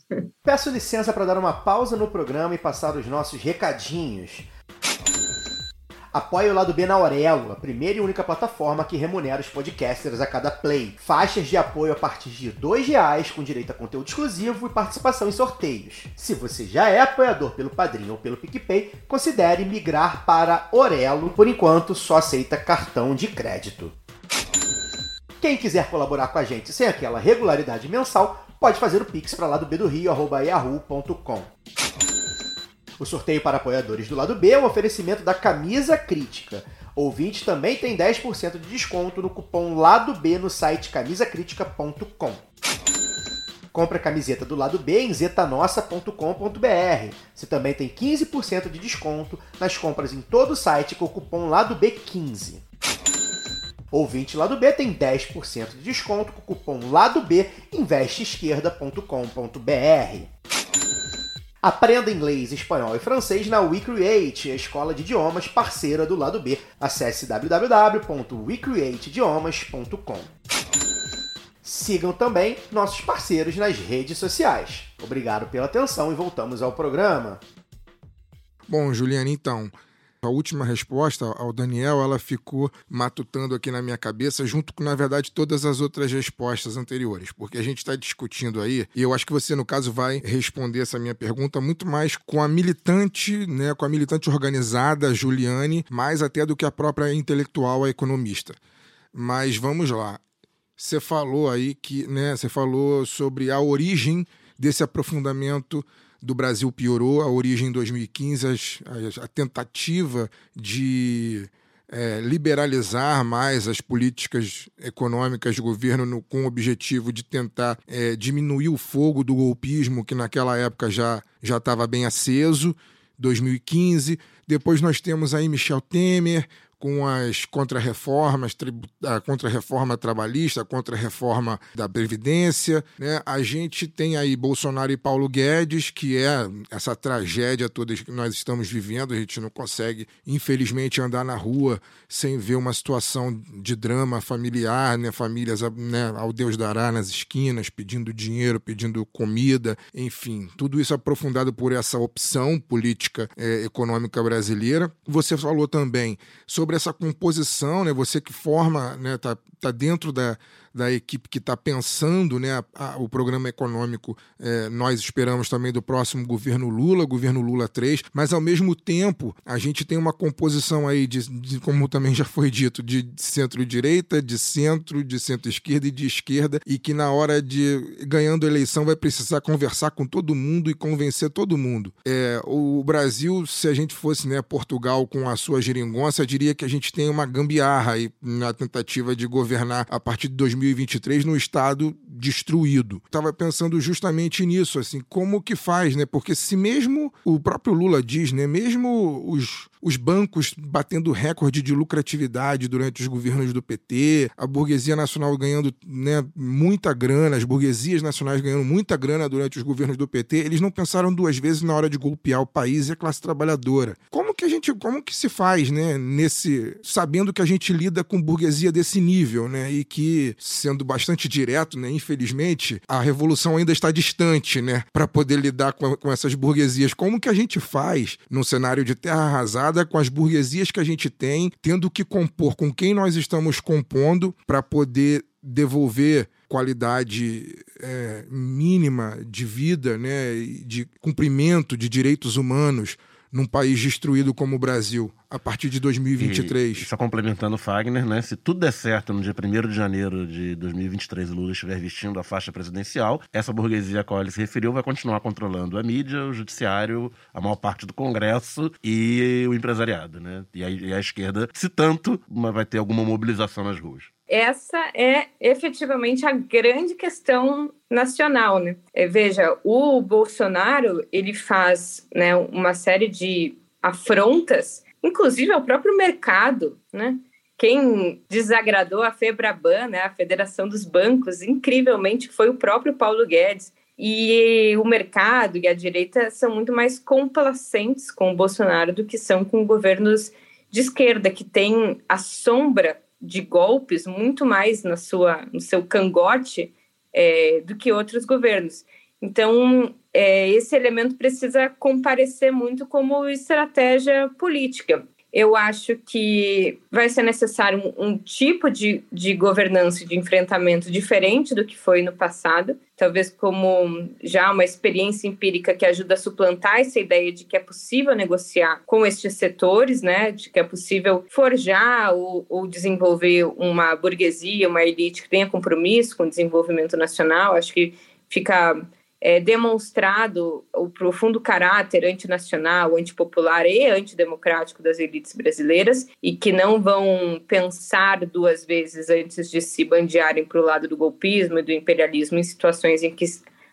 Peço licença para dar uma pausa no programa e passar os nossos recadinhos. Apoie o lado B na Aurelo, a primeira e única plataforma que remunera os podcasters a cada play. Faixas de apoio a partir de R$ reais com direito a conteúdo exclusivo e participação em sorteios. Se você já é apoiador pelo Padrinho ou pelo PicPay, considere migrar para Orelo. Por enquanto, só aceita cartão de crédito. Quem quiser colaborar com a gente sem aquela regularidade mensal, pode fazer o pix para lá do B do Rio, yahoo.com. O sorteio para apoiadores do lado B é um oferecimento da Camisa Crítica. Ouvinte também tem 10% de desconto no cupom Lado B no site camisacritica.com. Compre a camiseta do lado B em zetanossa.com.br. Você também tem 15% de desconto nas compras em todo o site com o cupom Lado B15. Ouvinte Lado B tem 10% de desconto com o cupom Lado B investeesquerda.com.br. Aprenda inglês, espanhol e francês na WeCreate, a escola de idiomas parceira do lado B. Acesse www.wecreateidiomas.com. Sigam também nossos parceiros nas redes sociais. Obrigado pela atenção e voltamos ao programa. Bom, Juliana, então, a última resposta ao Daniel, ela ficou matutando aqui na minha cabeça, junto com, na verdade, todas as outras respostas anteriores, porque a gente está discutindo aí, e eu acho que você, no caso, vai responder essa minha pergunta muito mais com a militante, né, com a militante organizada, Juliane, mais até do que a própria intelectual, a economista. Mas vamos lá. Você falou aí que, né, você falou sobre a origem desse aprofundamento do Brasil piorou, a origem em 2015, a, a tentativa de é, liberalizar mais as políticas econômicas do governo no, com o objetivo de tentar é, diminuir o fogo do golpismo, que naquela época já já estava bem aceso. 2015. Depois nós temos aí Michel Temer com as contrarreformas, a contrarreforma trabalhista, a contrarreforma da Previdência. Né? A gente tem aí Bolsonaro e Paulo Guedes, que é essa tragédia toda que nós estamos vivendo. A gente não consegue, infelizmente, andar na rua sem ver uma situação de drama familiar, né? famílias né, ao Deus dará nas esquinas, pedindo dinheiro, pedindo comida, enfim, tudo isso aprofundado por essa opção política é, econômica brasileira. Você falou também sobre sobre essa composição, né? Você que forma, né? Tá, tá dentro da, da equipe que está pensando né, a, a, o programa econômico, é, nós esperamos também do próximo governo Lula, governo Lula 3, mas ao mesmo tempo a gente tem uma composição aí, de, de como também já foi dito, de centro-direita, de centro, de centro-esquerda e de esquerda, e que na hora de ganhando a eleição vai precisar conversar com todo mundo e convencer todo mundo. É, o Brasil, se a gente fosse né, Portugal com a sua geringonça, diria que a gente tem uma gambiarra aí na tentativa de governar a partir de 2020 2023 no estado destruído. Estava pensando justamente nisso, assim, como que faz, né? Porque se mesmo o próprio Lula diz, né, mesmo os os bancos batendo recorde de lucratividade durante os governos do PT, a burguesia nacional ganhando né, muita grana, as burguesias nacionais ganhando muita grana durante os governos do PT, eles não pensaram duas vezes na hora de golpear o país e a classe trabalhadora. Como que a gente, como que se faz, né, nesse, sabendo que a gente lida com burguesia desse nível, né, e que, sendo bastante direto, né, infelizmente, a revolução ainda está distante, né, para poder lidar com, com essas burguesias. Como que a gente faz num cenário de terra arrasada com as burguesias que a gente tem, tendo que compor com quem nós estamos compondo para poder devolver qualidade é, mínima de vida, né, de cumprimento de direitos humanos num país destruído como o Brasil a partir de 2023. E, só complementando o Fagner, né? Se tudo der certo no dia 1 de janeiro de 2023 o Lula estiver vestindo a faixa presidencial, essa burguesia a qual ele se referiu vai continuar controlando a mídia, o judiciário, a maior parte do Congresso e o empresariado, né? E a, e a esquerda, se tanto, vai ter alguma mobilização nas ruas essa é efetivamente a grande questão nacional, né? É, veja, o Bolsonaro ele faz né, uma série de afrontas, inclusive ao próprio mercado, né? Quem desagradou a Febraban, né, a Federação dos Bancos, incrivelmente foi o próprio Paulo Guedes. E o mercado e a direita são muito mais complacentes com o Bolsonaro do que são com governos de esquerda, que têm a sombra de golpes muito mais na sua, no seu cangote é, do que outros governos. Então, é, esse elemento precisa comparecer muito como estratégia política eu acho que vai ser necessário um, um tipo de, de governança, de enfrentamento diferente do que foi no passado, talvez como já uma experiência empírica que ajuda a suplantar essa ideia de que é possível negociar com estes setores, né, de que é possível forjar ou, ou desenvolver uma burguesia, uma elite que tenha compromisso com o desenvolvimento nacional. Acho que fica é, demonstrado o profundo caráter antinacional, antipopular e antidemocrático das elites brasileiras e que não vão pensar duas vezes antes de se bandearem para o lado do golpismo e do imperialismo em situações em que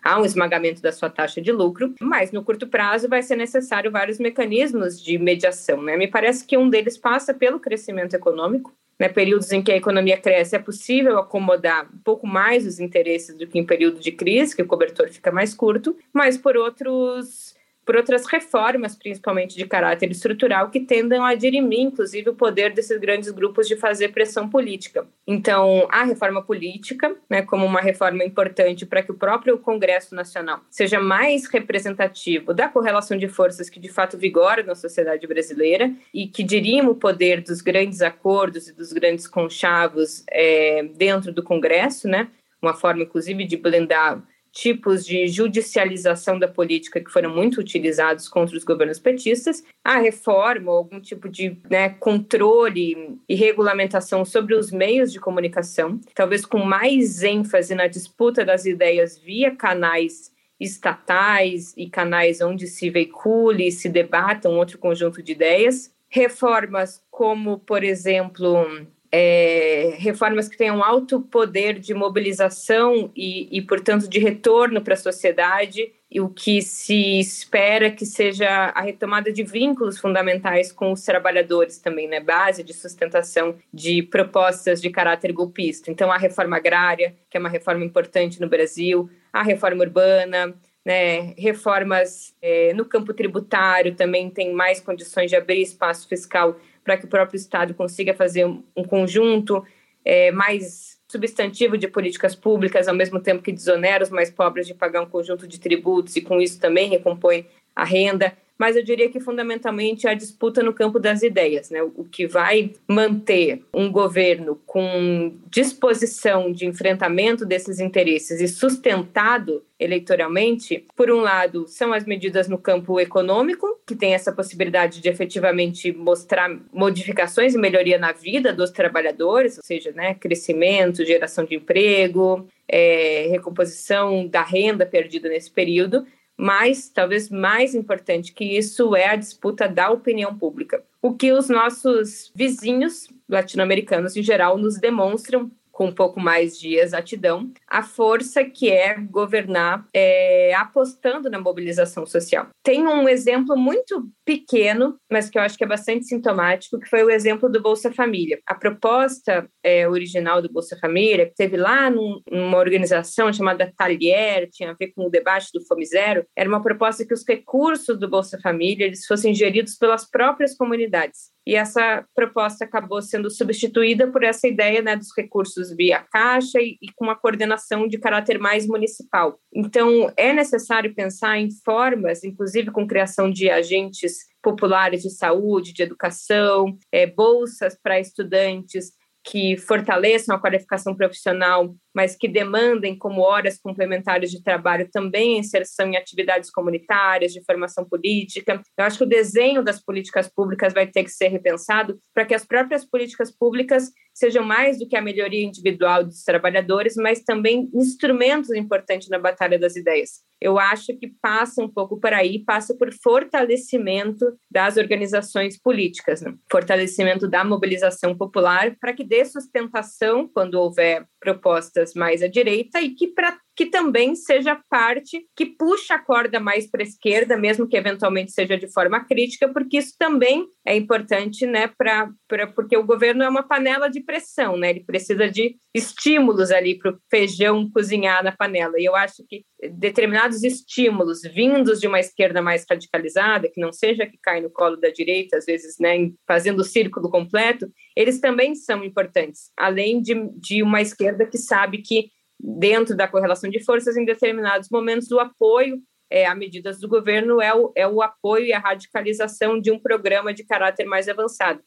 há um esmagamento da sua taxa de lucro, mas no curto prazo vai ser necessário vários mecanismos de mediação. Né? Me parece que um deles passa pelo crescimento econômico, né, períodos em que a economia cresce, é possível acomodar um pouco mais os interesses do que em período de crise, que o cobertor fica mais curto, mas por outros por outras reformas, principalmente de caráter estrutural, que tendem a dirimir, inclusive, o poder desses grandes grupos de fazer pressão política. Então, a reforma política, né, como uma reforma importante para que o próprio Congresso Nacional seja mais representativo da correlação de forças que de fato vigora na sociedade brasileira e que dirima o poder dos grandes acordos e dos grandes conchavos é, dentro do Congresso, né? Uma forma, inclusive, de blendar tipos de judicialização da política que foram muito utilizados contra os governos petistas, a reforma, algum tipo de né, controle e regulamentação sobre os meios de comunicação, talvez com mais ênfase na disputa das ideias via canais estatais e canais onde se veicule e se debata um outro conjunto de ideias. Reformas como, por exemplo, é, reformas que tenham alto poder de mobilização e, e portanto, de retorno para a sociedade, e o que se espera que seja a retomada de vínculos fundamentais com os trabalhadores também, né? Base de sustentação de propostas de caráter golpista. Então, a reforma agrária, que é uma reforma importante no Brasil, a reforma urbana, né, reformas é, no campo tributário também tem mais condições de abrir espaço fiscal para que o próprio Estado consiga fazer um, conjunto é, mais substantivo de políticas públicas, ao mesmo tempo que desonera os mais pobres de pagar um conjunto de tributos e com isso também recompõe a renda mas eu diria que fundamentalmente a disputa no campo das ideias, né? O que vai manter um governo com disposição de enfrentamento desses interesses e sustentado eleitoralmente, por um lado, são as medidas no campo econômico, que tem essa possibilidade de efetivamente mostrar modificações e melhoria na vida dos trabalhadores, ou seja, né, crescimento, geração de emprego, é, recomposição da renda perdida nesse período, mas talvez mais importante que isso é a disputa da opinião pública. O que os nossos vizinhos latino-americanos em geral nos demonstram com um pouco mais de exatidão, a força que é governar é, apostando na mobilização social. Tem um exemplo muito pequeno, mas que eu acho que é bastante sintomático, que foi o exemplo do Bolsa Família. A proposta é, original do Bolsa Família, que teve lá num, numa organização chamada Talher, tinha a ver com o debate do Fome Zero, era uma proposta que os recursos do Bolsa Família eles fossem geridos pelas próprias comunidades e essa proposta acabou sendo substituída por essa ideia né, dos recursos via caixa e, e, com uma coordenação de caráter mais municipal. Então, é necessário pensar em formas, inclusive com criação de agentes populares de saúde, de educação, é, bolsas para estudantes que fortaleçam a qualificação profissional mas que demandem como horas complementares de trabalho também a inserção em atividades comunitárias, de formação política. Eu acho que o desenho das políticas públicas vai ter que ser repensado para que as próprias políticas públicas sejam mais do que a melhoria individual dos trabalhadores, mas também instrumentos importantes na batalha das ideias. Eu acho que passa um pouco por aí, passa por fortalecimento das organizações políticas, né? fortalecimento da mobilização popular, para que dê sustentação, quando houver propostas mais à direita e que, pra, que também seja parte que puxa a corda mais para a esquerda, mesmo que eventualmente seja de forma crítica, porque isso também é importante, né, pra, pra, porque o governo é uma panela de pressão, né, ele precisa de estímulos ali para o feijão cozinhar na panela, e eu acho que determinados estímulos vindos de uma esquerda mais radicalizada, que não seja que cai no colo da direita, às vezes, né, fazendo o círculo completo, eles também são importantes, além de, de uma esquerda que sabe que dentro da correlação de forças, em determinados momentos, o apoio é, a medidas do governo é o, é o apoio e a radicalização de um programa de caráter mais avançado.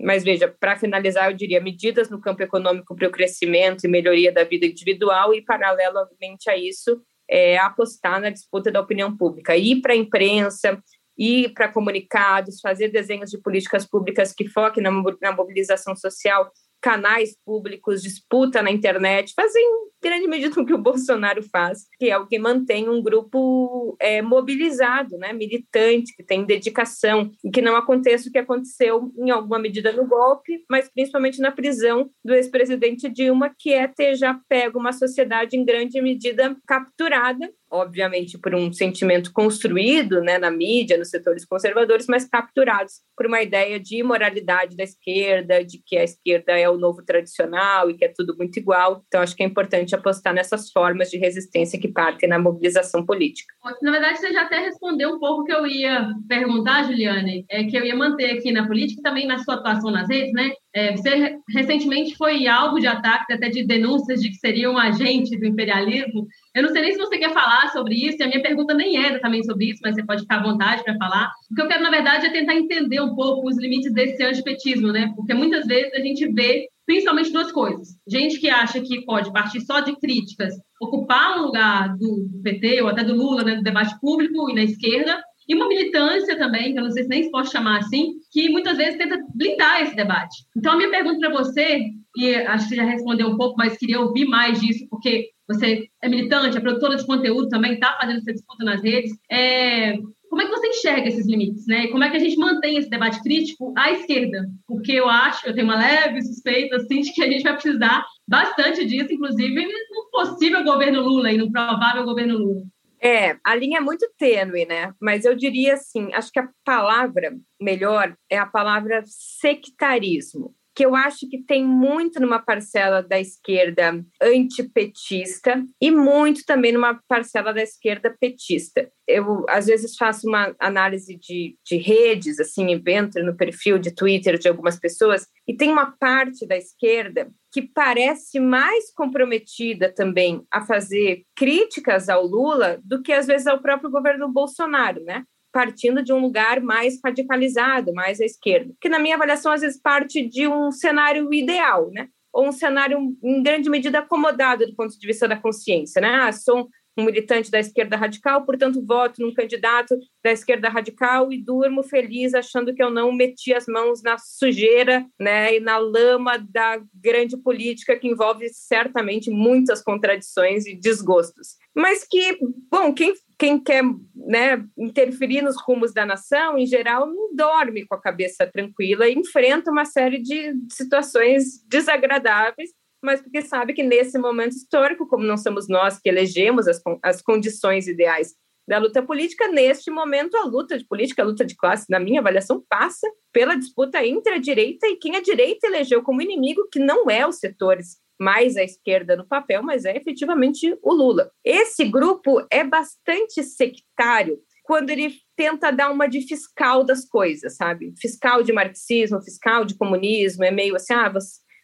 Mas veja, para finalizar, eu diria medidas no campo econômico para o crescimento e melhoria da vida individual e, paralelamente a isso, é, apostar na disputa da opinião pública, ir para a imprensa, ir para comunicados, fazer desenhos de políticas públicas que foquem na, na mobilização social canais públicos, disputa na internet, fazem em grande medida o que o Bolsonaro faz, que é o que mantém um grupo é, mobilizado, né, militante, que tem dedicação, e que não aconteça o que aconteceu em alguma medida no golpe, mas principalmente na prisão do ex-presidente Dilma, que é ter já pego uma sociedade em grande medida capturada obviamente por um sentimento construído né, na mídia, nos setores conservadores, mas capturados por uma ideia de imoralidade da esquerda, de que a esquerda é o novo tradicional e que é tudo muito igual. Então, acho que é importante apostar nessas formas de resistência que partem na mobilização política. Na verdade, você já até respondeu um pouco o que eu ia perguntar, Juliane, é que eu ia manter aqui na política também na sua atuação nas redes, né? É, você recentemente foi alvo de ataques, até de denúncias de que seria um agente do imperialismo. Eu não sei nem se você quer falar sobre isso, e a minha pergunta nem era também sobre isso, mas você pode ficar à vontade para falar. O que eu quero, na verdade, é tentar entender um pouco os limites desse antipetismo, né? Porque muitas vezes a gente vê principalmente duas coisas. Gente que acha que pode partir só de críticas, ocupar um lugar do PT ou até do Lula né, no debate público e na esquerda, e uma militância também, que eu não sei se nem pode chamar assim, que muitas vezes tenta blindar esse debate. Então, a minha pergunta para você, e acho que já respondeu um pouco, mas queria ouvir mais disso, porque você é militante, é produtora de conteúdo também, está fazendo essa disputa nas redes, é, como é que você enxerga esses limites, né? E como é que a gente mantém esse debate crítico à esquerda? Porque eu acho, eu tenho uma leve suspeita, assim, de que a gente vai precisar bastante disso, inclusive no possível governo Lula e no provável governo Lula. É, a linha é muito tênue, né? Mas eu diria assim, acho que a palavra melhor é a palavra sectarismo que eu acho que tem muito numa parcela da esquerda antipetista e muito também numa parcela da esquerda petista. Eu, às vezes, faço uma análise de, de redes, assim, entro no perfil de Twitter de algumas pessoas, e tem uma parte da esquerda que parece mais comprometida também a fazer críticas ao Lula do que, às vezes, ao próprio governo Bolsonaro, né? Partindo de um lugar mais radicalizado, mais à esquerda, que na minha avaliação às vezes parte de um cenário ideal, né? Ou um cenário em grande medida acomodado do ponto de vista da consciência, né? Ah, sou um militante da esquerda radical, portanto voto num candidato da esquerda radical e durmo feliz achando que eu não meti as mãos na sujeira, né, e na lama da grande política que envolve certamente muitas contradições e desgostos. Mas que, bom, quem quem quer né, interferir nos rumos da nação, em geral, não dorme com a cabeça tranquila e enfrenta uma série de situações desagradáveis mas porque sabe que nesse momento histórico, como não somos nós que elegemos as, as condições ideais da luta política, neste momento a luta de política, a luta de classe, na minha avaliação, passa pela disputa entre a direita e quem a direita elegeu como inimigo, que não é os setores mais à esquerda no papel, mas é efetivamente o Lula. Esse grupo é bastante sectário quando ele tenta dar uma de fiscal das coisas, sabe? Fiscal de marxismo, fiscal de comunismo, é meio assim, ah,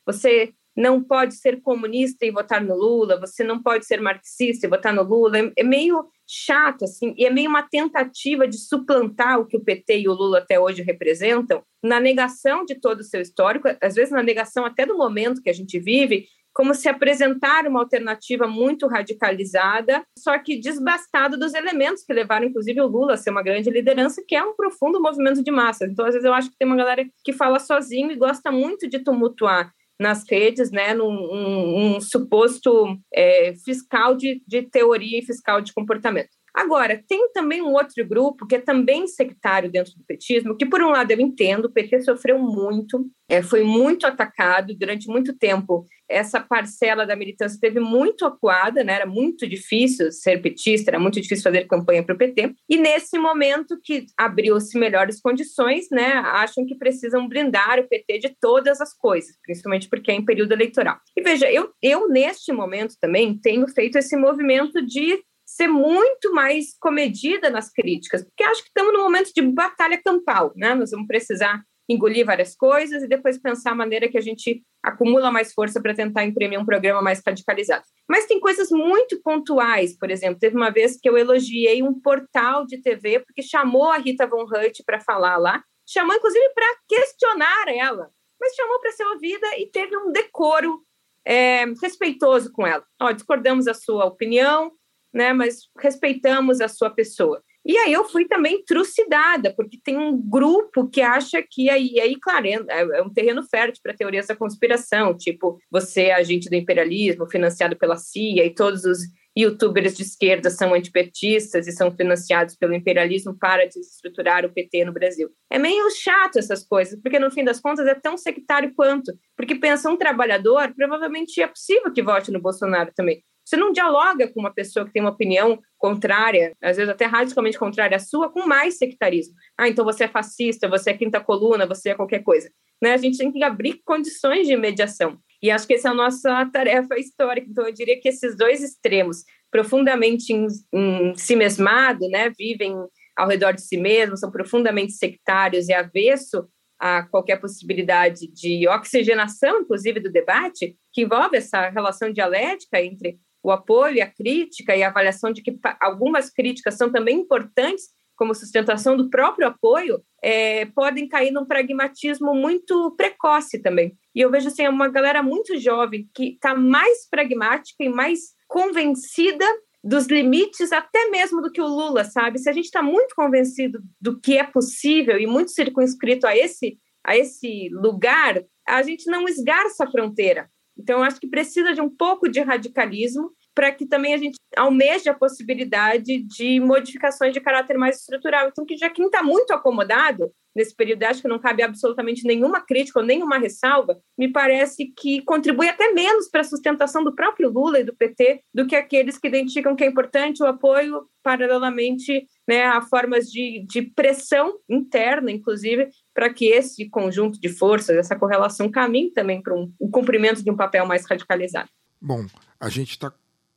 você não pode ser comunista e votar no Lula, você não pode ser marxista e votar no Lula. É, é meio chato, assim, e é meio uma tentativa de suplantar o que o PT e o Lula até hoje representam, na negação de todo o seu histórico, às vezes na negação até do momento que a gente vive, como se apresentar uma alternativa muito radicalizada, só que desbastado dos elementos que levaram, inclusive, o Lula a ser uma grande liderança, que é um profundo movimento de massa. Então, às vezes, eu acho que tem uma galera que fala sozinho e gosta muito de tumultuar nas redes, né, num um, um suposto é, fiscal de, de teoria e fiscal de comportamento. Agora, tem também um outro grupo que é também sectário dentro do petismo, que, por um lado, eu entendo, o PT sofreu muito, é, foi muito atacado durante muito tempo. Essa parcela da militância teve muito acuada, né? era muito difícil ser petista, era muito difícil fazer campanha para o PT. E nesse momento que abriu-se melhores condições, né, acham que precisam blindar o PT de todas as coisas, principalmente porque é em período eleitoral. E veja, eu, eu neste momento também tenho feito esse movimento de ser muito mais comedida nas críticas, porque acho que estamos num momento de batalha campal, né? Nós vamos precisar engolir várias coisas e depois pensar a maneira que a gente acumula mais força para tentar imprimir um programa mais radicalizado. Mas tem coisas muito pontuais, por exemplo, teve uma vez que eu elogiei um portal de TV porque chamou a Rita Von Hutt para falar lá, chamou inclusive para questionar ela, mas chamou para ser ouvida e teve um decoro é, respeitoso com ela. Ó, discordamos da sua opinião, né? Mas respeitamos a sua pessoa. E aí eu fui também trucidada, porque tem um grupo que acha que aí, aí claro, é, é um terreno fértil para teorias da conspiração, tipo, você é agente do imperialismo, financiado pela CIA, e todos os youtubers de esquerda são antipetistas e são financiados pelo imperialismo para desestruturar o PT no Brasil. É meio chato essas coisas, porque no fim das contas é tão sectário quanto. Porque pensa um trabalhador, provavelmente é possível que vote no Bolsonaro também. Você não dialoga com uma pessoa que tem uma opinião contrária, às vezes até radicalmente contrária à sua, com mais sectarismo. Ah, então você é fascista, você é quinta coluna, você é qualquer coisa. Né? A gente tem que abrir condições de mediação. E acho que essa é a nossa tarefa histórica. Então, eu diria que esses dois extremos, profundamente em, em si mesmado, né, vivem ao redor de si mesmos, são profundamente sectários e avesso a qualquer possibilidade de oxigenação, inclusive, do debate, que envolve essa relação dialética entre o apoio, a crítica e a avaliação de que algumas críticas são também importantes como sustentação do próprio apoio, é, podem cair num pragmatismo muito precoce também. E eu vejo assim, uma galera muito jovem que está mais pragmática e mais convencida dos limites até mesmo do que o Lula, sabe? Se a gente está muito convencido do que é possível e muito circunscrito a esse, a esse lugar, a gente não esgarça a fronteira. Então, eu acho que precisa de um pouco de radicalismo para que também a gente almeje a possibilidade de modificações de caráter mais estrutural. Então, que já quem está muito acomodado nesse período, acho que não cabe absolutamente nenhuma crítica ou nenhuma ressalva, me parece que contribui até menos para a sustentação do próprio Lula e do PT do que aqueles que identificam que é importante o apoio paralelamente né, a formas de, de pressão interna, inclusive, para que esse conjunto de forças, essa correlação caminhe também para um, o cumprimento de um papel mais radicalizado. Bom, a gente está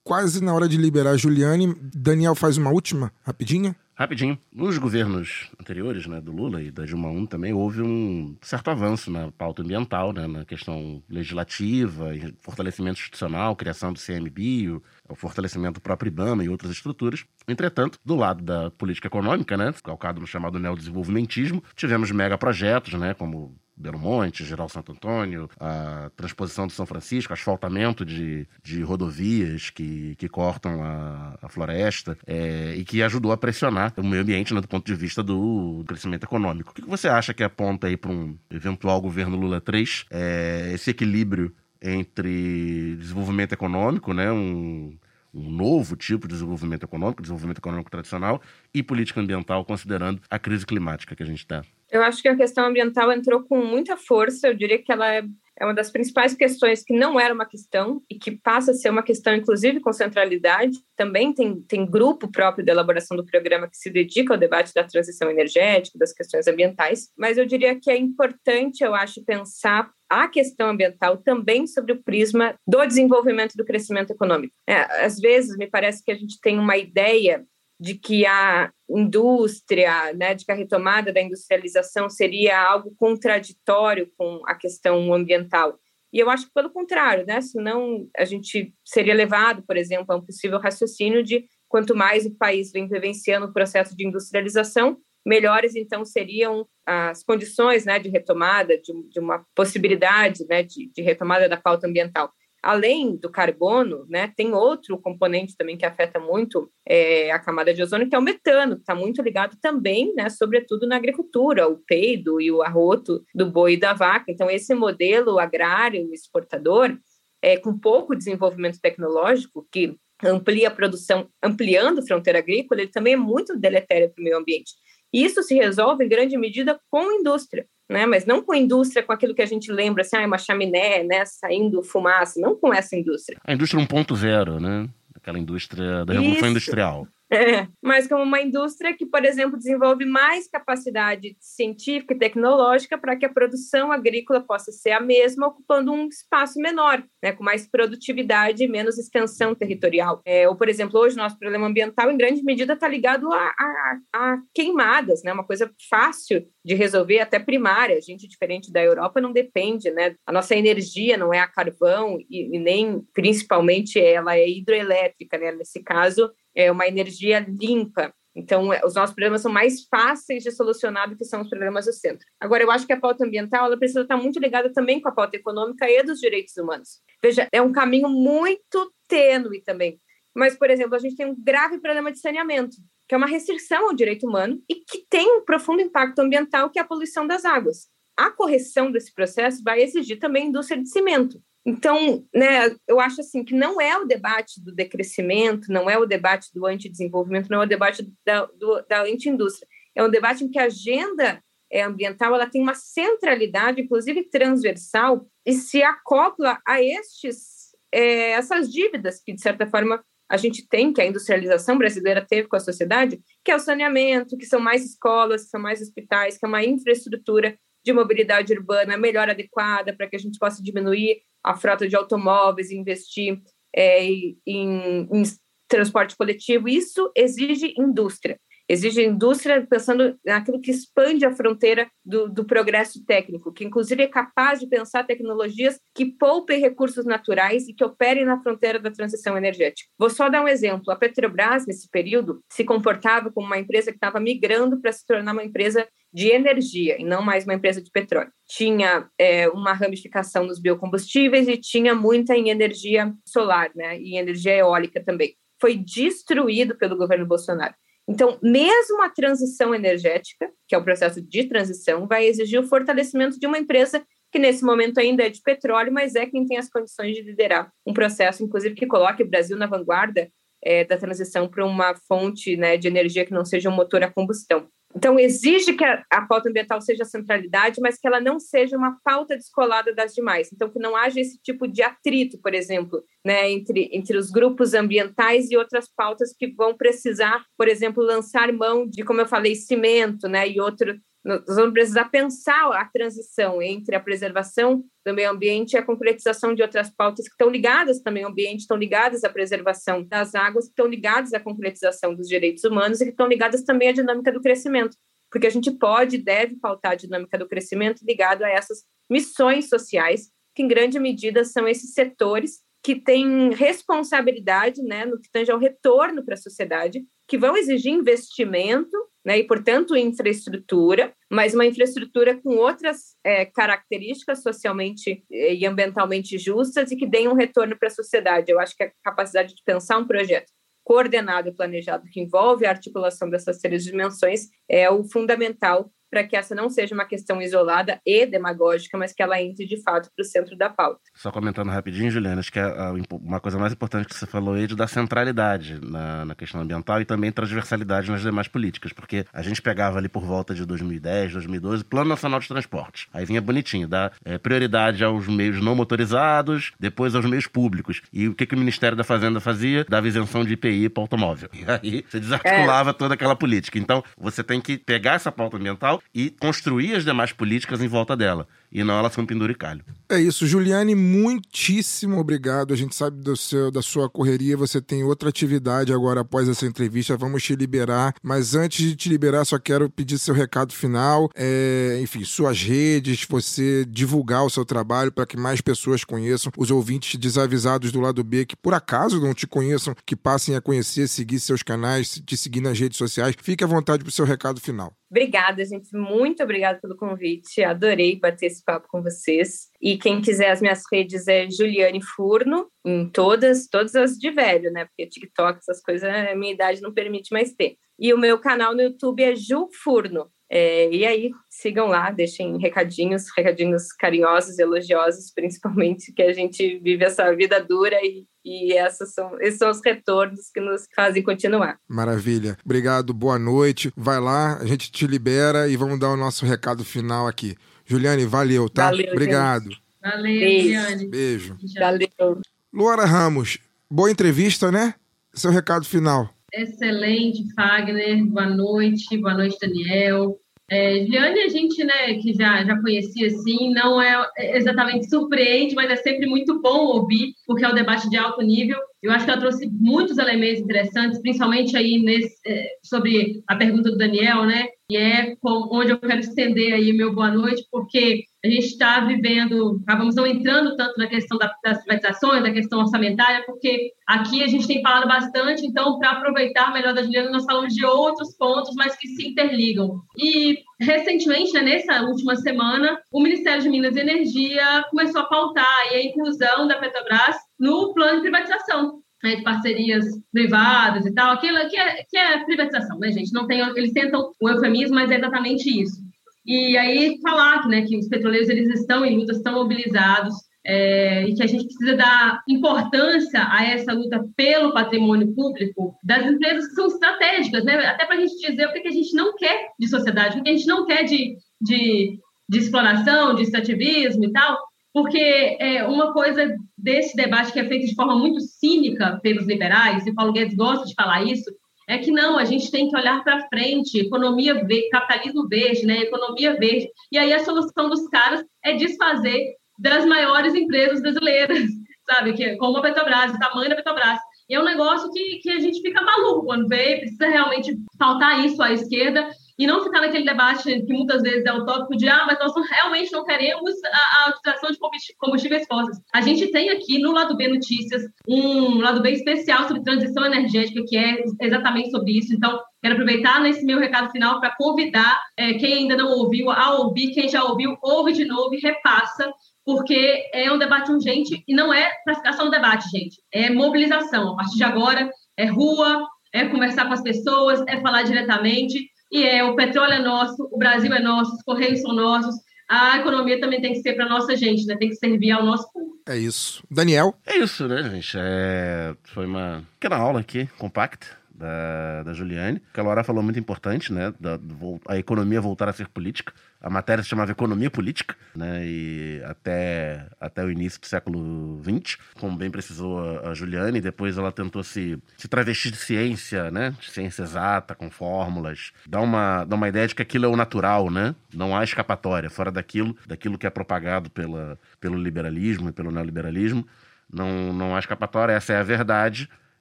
quase na hora de liberar a Juliane. Daniel faz uma última, rapidinha. Rapidinho. Nos governos anteriores, né, do Lula e da Dilma 1 também, houve um certo avanço na pauta ambiental, né, na questão legislativa, fortalecimento institucional, criação do CMBio, o fortalecimento do próprio IBAMA e outras estruturas. Entretanto, do lado da política econômica, né, calcado no chamado neodesenvolvimentismo, tivemos megaprojetos, né, como Belo Monte, Geral Santo Antônio, a transposição do São Francisco, asfaltamento de, de rodovias que, que cortam a, a floresta é, e que ajudou a pressionar o meio ambiente né, do ponto de vista do crescimento econômico. O que você acha que aponta aí para um eventual governo Lula 3 é, esse equilíbrio entre desenvolvimento econômico, né, um, um novo tipo de desenvolvimento econômico, desenvolvimento econômico tradicional, e política ambiental, considerando a crise climática que a gente está? Eu acho que a questão ambiental entrou com muita força, eu diria que ela é é uma das principais questões que não era uma questão e que passa a ser uma questão, inclusive com centralidade. Também tem, tem grupo próprio de elaboração do programa que se dedica ao debate da transição energética, das questões ambientais, mas eu diria que é importante, eu acho, pensar a questão ambiental também sobre o prisma do desenvolvimento do crescimento econômico. É, às vezes, me parece que a gente tem uma ideia de que a indústria, né, de que a retomada da industrialização seria algo contraditório com a questão ambiental. E eu acho que pelo contrário, né? Senão a gente seria levado, por exemplo, a um possível raciocínio de quanto mais o país vem vivenciando o processo de industrialização, melhores então seriam as condições, né, de retomada, de, de uma possibilidade, né, de, de retomada da pauta ambiental além do carbono, né, tem outro componente também que afeta muito é, a camada de ozônio, que é o metano, que está muito ligado também, né, sobretudo na agricultura, o peido e o arroto do boi e da vaca. Então, esse modelo agrário exportador, é, com pouco desenvolvimento tecnológico, que amplia a produção, ampliando a fronteira agrícola, ele também é muito deletério para o meio ambiente. Isso se resolve em grande medida com indústria né? Mas não com indústria, com aquilo que a gente lembra, assim, ah, uma chaminé, né? Saindo fumaça, não com essa indústria. A indústria 1.0, né? Aquela indústria da Revolução Isso. Industrial. É, mas como uma indústria que, por exemplo, desenvolve mais capacidade científica e tecnológica para que a produção agrícola possa ser a mesma, ocupando um espaço menor, né, com mais produtividade e menos extensão territorial. É, ou, por exemplo, hoje nosso problema ambiental, em grande medida, está ligado a, a, a, queimadas, né, uma coisa fácil de resolver, até primária. A gente, diferente da Europa, não depende, né? A nossa energia não é a carvão e, e nem, principalmente, ela é hidroelétrica, né? Nesse caso, é uma energia limpa. Então, é, os nossos problemas são mais fáceis de solucionar do que são os problemas do centro. Agora, eu acho que a pauta ambiental ela precisa estar muito ligada também com a pauta econômica e dos direitos humanos. Veja, é um caminho muito tênue também. Mas, por exemplo, a gente tem um grave problema de saneamento, que é uma restrição ao direito humano e que tem um profundo impacto ambiental, que é a poluição das águas. A correção desse processo vai exigir também indústria de cimento. Então, né, eu acho assim que não é o debate do decrescimento, não é o debate do antidesenvolvimento, não é o debate da, do, da anti-indústria. É um debate em que a agenda é, ambiental ela tem uma centralidade, inclusive transversal, e se acopla a estes, é, essas dívidas que, de certa forma, a gente tem, que a industrialização brasileira teve com a sociedade, que é o saneamento, que são mais escolas, que são mais hospitais, que é uma infraestrutura de mobilidade urbana melhor adequada para que a gente possa diminuir a frota de automóveis, investir é, em, em transporte coletivo. Isso exige indústria. Exige indústria pensando naquilo que expande a fronteira do, do, progresso técnico, que inclusive é capaz de pensar tecnologias que poupem recursos naturais e que operem na fronteira da transição energética. Vou só dar um exemplo. A Petrobras, nesse período, se comportava como uma empresa que estava migrando para se tornar uma empresa de energia e não mais uma empresa de petróleo. Tinha é, uma ramificação nos biocombustíveis e tinha muita em energia solar, né, e energia eólica também. Foi destruído pelo governo Bolsonaro. Então, mesmo a transição energética, que é o processo de transição, vai exigir o fortalecimento de uma empresa que nesse momento ainda é de petróleo, mas é quem tem as condições de liderar um processo, inclusive, que coloque o Brasil na vanguarda é, da transição para uma fonte né, de energia que não seja um motor a combustão. Então, exige que a, a, pauta ambiental seja centralidade, mas que ela não seja uma pauta descolada das demais. Então, que não haja esse tipo de atrito, por exemplo, né, entre, entre os grupos ambientais e outras pautas que vão precisar, por exemplo, lançar mão de, como eu falei, cimento né, e outro, nós vamos precisar pensar a transição entre a preservação do meio ambiente e a concretização de outras pautas que estão ligadas também ao ambiente, estão ligadas à preservação das águas, que estão ligadas à concretização dos direitos humanos e que estão ligadas também à dinâmica do crescimento, porque a gente pode e deve pautar a dinâmica do crescimento ligado a essas missões sociais, que em grande medida são esses setores que têm responsabilidade né, no que tange ao retorno para a sociedade, que vão exigir investimento né, e, portanto, infraestrutura, mas uma infraestrutura com outras é, características socialmente é, e ambientalmente justas e que deem um retorno para a sociedade. Eu acho que a capacidade de pensar um projeto coordenado e planejado que envolve a articulação dessas três dimensões é o fundamental para que essa não seja uma questão isolada e demagógica, mas que ela entre de fato para o centro da pauta. Só comentando rapidinho, Juliana, acho que a, a, uma coisa mais importante que você falou aí é de dar centralidade na, na, questão ambiental e também transversalidade nas demais políticas, porque a gente pegava ali por volta de 2010, 2012, Plano Nacional de Transportes. Aí vinha bonitinho, dá é, prioridade aos meios não motorizados, depois aos meios públicos. E o que, que o Ministério da Fazenda fazia? Dava isenção de IPI para automóvel. E aí você desarticulava é. toda aquela política. Então, você tem que pegar essa pauta ambiental e construir as demais políticas em volta dela e não ela ser um penduricalho. É isso, Juliane, muitíssimo obrigado. A gente sabe do seu, da sua correria, você tem outra atividade agora após essa entrevista, vamos te liberar. Mas antes de te liberar, só quero pedir seu recado final, é, enfim, suas redes, você divulgar o seu trabalho para que mais pessoas conheçam, os ouvintes desavisados do lado B que por acaso não te conheçam, que passem a conhecer, seguir seus canais, te seguir nas redes sociais. Fique à vontade para o seu recado final. Obrigada, gente. Muito obrigada pelo convite. Adorei bater esse papo com vocês. E quem quiser as minhas redes é Juliane Furno, em todas, todas as de velho, né? Porque TikTok, essas coisas, a minha idade não permite mais ter. E o meu canal no YouTube é Ju Furno. É, e aí, sigam lá, deixem recadinhos, recadinhos carinhosos, elogiosos, principalmente, que a gente vive essa vida dura e, e essas são, esses são os retornos que nos fazem continuar. Maravilha. Obrigado, boa noite. Vai lá, a gente te libera e vamos dar o nosso recado final aqui. Juliane, valeu, tá? Valeu, Obrigado. Gente. Valeu, Beijo. Juliane. Beijo. Valeu. Luara Ramos, boa entrevista, né? Seu recado final. Excelente, Fagner. Boa noite. Boa noite, Daniel. É, a gente, né, que já, já conhecia, assim, não é exatamente surpreende, mas é sempre muito bom ouvir, porque é um debate de alto nível. Eu acho que ela trouxe muitos elementos interessantes, principalmente aí nesse, é, sobre a pergunta do Daniel, né, e é onde eu quero estender aí meu boa noite, porque a gente está vivendo, acabamos não entrando tanto na questão da, das privatizações, da questão orçamentária, porque aqui a gente tem falado bastante, então, para aproveitar melhor da Juliana, nós falamos de outros pontos, mas que se interligam. E, recentemente, né, nessa última semana, o Ministério de Minas e Energia começou a pautar a inclusão da Petrobras no plano de privatização. Né, de parcerias privadas e tal, aquilo que é, que é privatização, né, gente? Não tem, eles tentam o eufemismo, mas é exatamente isso. E aí falar né, que os petroleiros eles estão em luta, estão mobilizados, é, e que a gente precisa dar importância a essa luta pelo patrimônio público das empresas que são estratégicas, né? até para a gente dizer o que, a gente não quer de sociedade, o que a gente não quer de, de, de exploração, de extrativismo e tal, porque é, uma coisa desse debate que é feito de forma muito cínica pelos liberais, e Paulo Guedes gosta de falar isso, é que não, a gente tem que olhar para frente, economia verde, capitalismo verde, né, economia verde. E aí a solução dos caras é desfazer das maiores empresas brasileiras, sabe, que é como a Petrobras, o tamanho da Petrobras. E é um negócio que, que a gente fica maluco quando vê, precisa realmente faltar isso à esquerda e não ficar naquele debate que muitas vezes é utópico de ah, mas nós realmente não queremos a, a utilização de combustíveis fósseis. A gente tem aqui no lado B Notícias um lado B especial sobre transição energética, que é exatamente sobre isso. Então, quero aproveitar nesse meu recado final para convidar é, quem ainda não ouviu a ouvir, quem já ouviu, ouve de novo e repassa, porque é um debate urgente e não é para ficar só no debate, gente. É mobilização. A partir de agora, é rua, é conversar com as pessoas, é falar diretamente e é o petróleo é nosso, o Brasil é nosso, os correios são nossos, a economia também tem que ser para nossa gente, né? Tem que servir ao nosso povo. É isso. Daniel? É isso, né, gente? É... Foi uma pequena aula aqui, compacta, da, da Juliane. Que a Laura falou muito importante, né? Da, a economia voltar a ser política. A matéria se chamava Economia Política, né? E até, até o início do século XX, como bem precisou a, a Juliane, depois ela tentou se, se travestir de ciência, né? De ciência exata, com fórmulas. Dá uma, dá uma ideia de que aquilo é o natural, né? Não há escapatória. Fora daquilo, daquilo que é propagado pela, pelo liberalismo e pelo neoliberalismo, não, não há escapatória. Essa é a verdade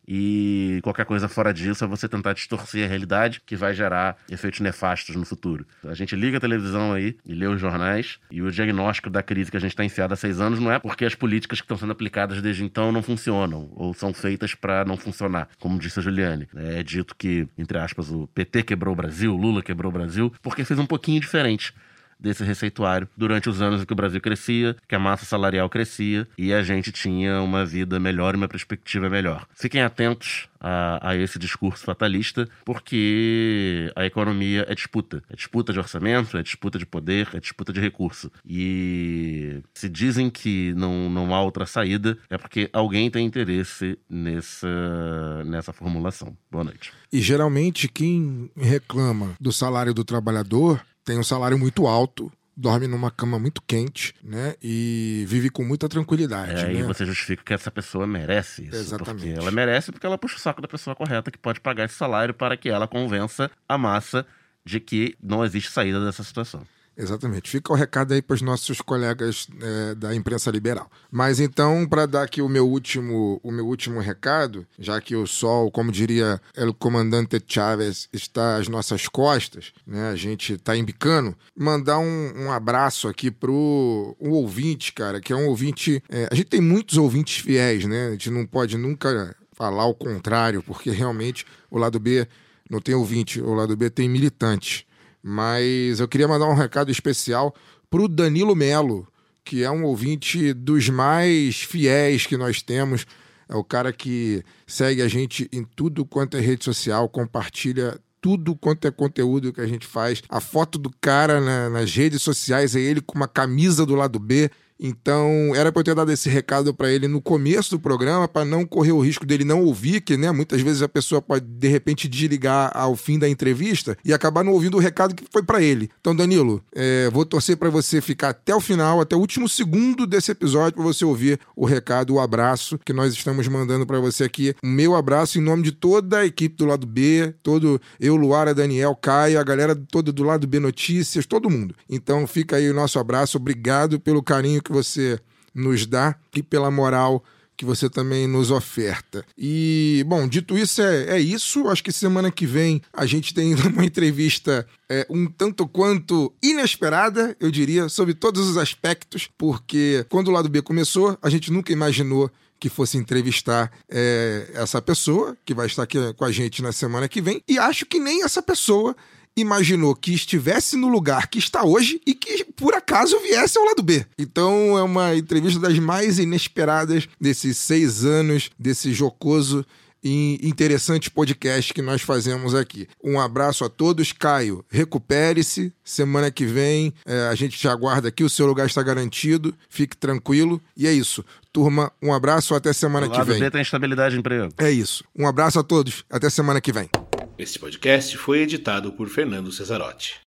e qualquer coisa fora disso é você tentar distorcer a realidade que vai gerar efeitos nefastos no futuro. A gente liga a televisão aí e lê os jornais e o diagnóstico da crise que a gente está enfiado há seis anos não é porque as políticas que estão sendo aplicadas desde então não funcionam ou são feitas para não funcionar, como disse a Juliane. É dito que, entre aspas, o PT quebrou o Brasil, Lula quebrou o Brasil, porque fez um pouquinho diferente. Desse receituário durante os anos em que o Brasil crescia, que a massa salarial crescia e a gente tinha uma vida melhor e uma perspectiva melhor. Fiquem atentos a, a, esse discurso fatalista, porque a economia é disputa. É disputa de orçamento, é disputa de poder, é disputa de recurso. E se dizem que não, não há outra saída, é porque alguém tem interesse nessa, nessa formulação. Boa noite. E geralmente quem reclama do salário do trabalhador tem um salário muito alto, dorme numa cama muito quente, né? E vive com muita tranquilidade. É, né? Aí você justifica que essa pessoa merece isso. Exatamente. Porque ela merece porque ela puxa o saco da pessoa correta que pode pagar esse salário para que ela convença a massa de que não existe saída dessa situação. Exatamente. Fica o recado aí para os nossos colegas é, da imprensa liberal. Mas então, para dar aqui o meu último, o meu último recado, já que o sol, como diria o comandante Chávez, está às nossas costas, né? A gente está embicando, mandar um, um, abraço aqui pro um ouvinte, cara, que é um ouvinte. É, a gente tem muitos ouvintes fiéis, né? A gente não pode nunca falar o contrário, porque realmente o lado B não tem ouvinte, o lado B tem militante. Mas eu queria mandar um recado especial para o Danilo Melo, que é um ouvinte dos mais fiéis que nós temos. É o cara que segue a gente em tudo quanto é rede social, compartilha tudo quanto é conteúdo que a gente faz. A foto do cara na, nas redes sociais é ele com uma camisa do lado B. Então, era para eu ter dado esse recado para ele no começo do programa, para não correr o risco dele não ouvir, que né, muitas vezes a pessoa pode de repente desligar ao fim da entrevista e acabar não ouvindo o recado que foi para ele. Então, Danilo, é, vou torcer para você ficar até o final, até o último segundo desse episódio, para você ouvir o recado, o abraço que nós estamos mandando para você aqui. O meu abraço em nome de toda a equipe do lado B, todo eu, Luara, Daniel, Caio, a galera toda do lado B Notícias, todo mundo. Então, fica aí o nosso abraço, obrigado pelo carinho que você nos dá e pela moral que você também nos oferta. E, bom, dito isso, é, é isso. Acho que semana que vem a gente tem uma entrevista é, um tanto quanto inesperada, eu diria, sobre todos os aspectos, porque quando o lado B começou, a gente nunca imaginou que fosse entrevistar é, essa pessoa, que vai estar aqui com a gente na semana que vem, e acho que nem essa pessoa imaginou que estivesse no lugar que está hoje e que por acaso viesse ao lado B. Então é uma entrevista das mais inesperadas desses seis anos, desse jocoso e interessante podcast que nós fazemos aqui. Um abraço a todos. Caio, recupere-se. Semana que vem é, a gente te aguarda aqui. O seu lugar está garantido. Fique tranquilo. E é isso. Turma, um abraço. Até semana O que vem. B tem estabilidade de emprego. É isso. Um abraço a todos. Até semana que vem. Este podcast foi editado por Fernando Cesarotti.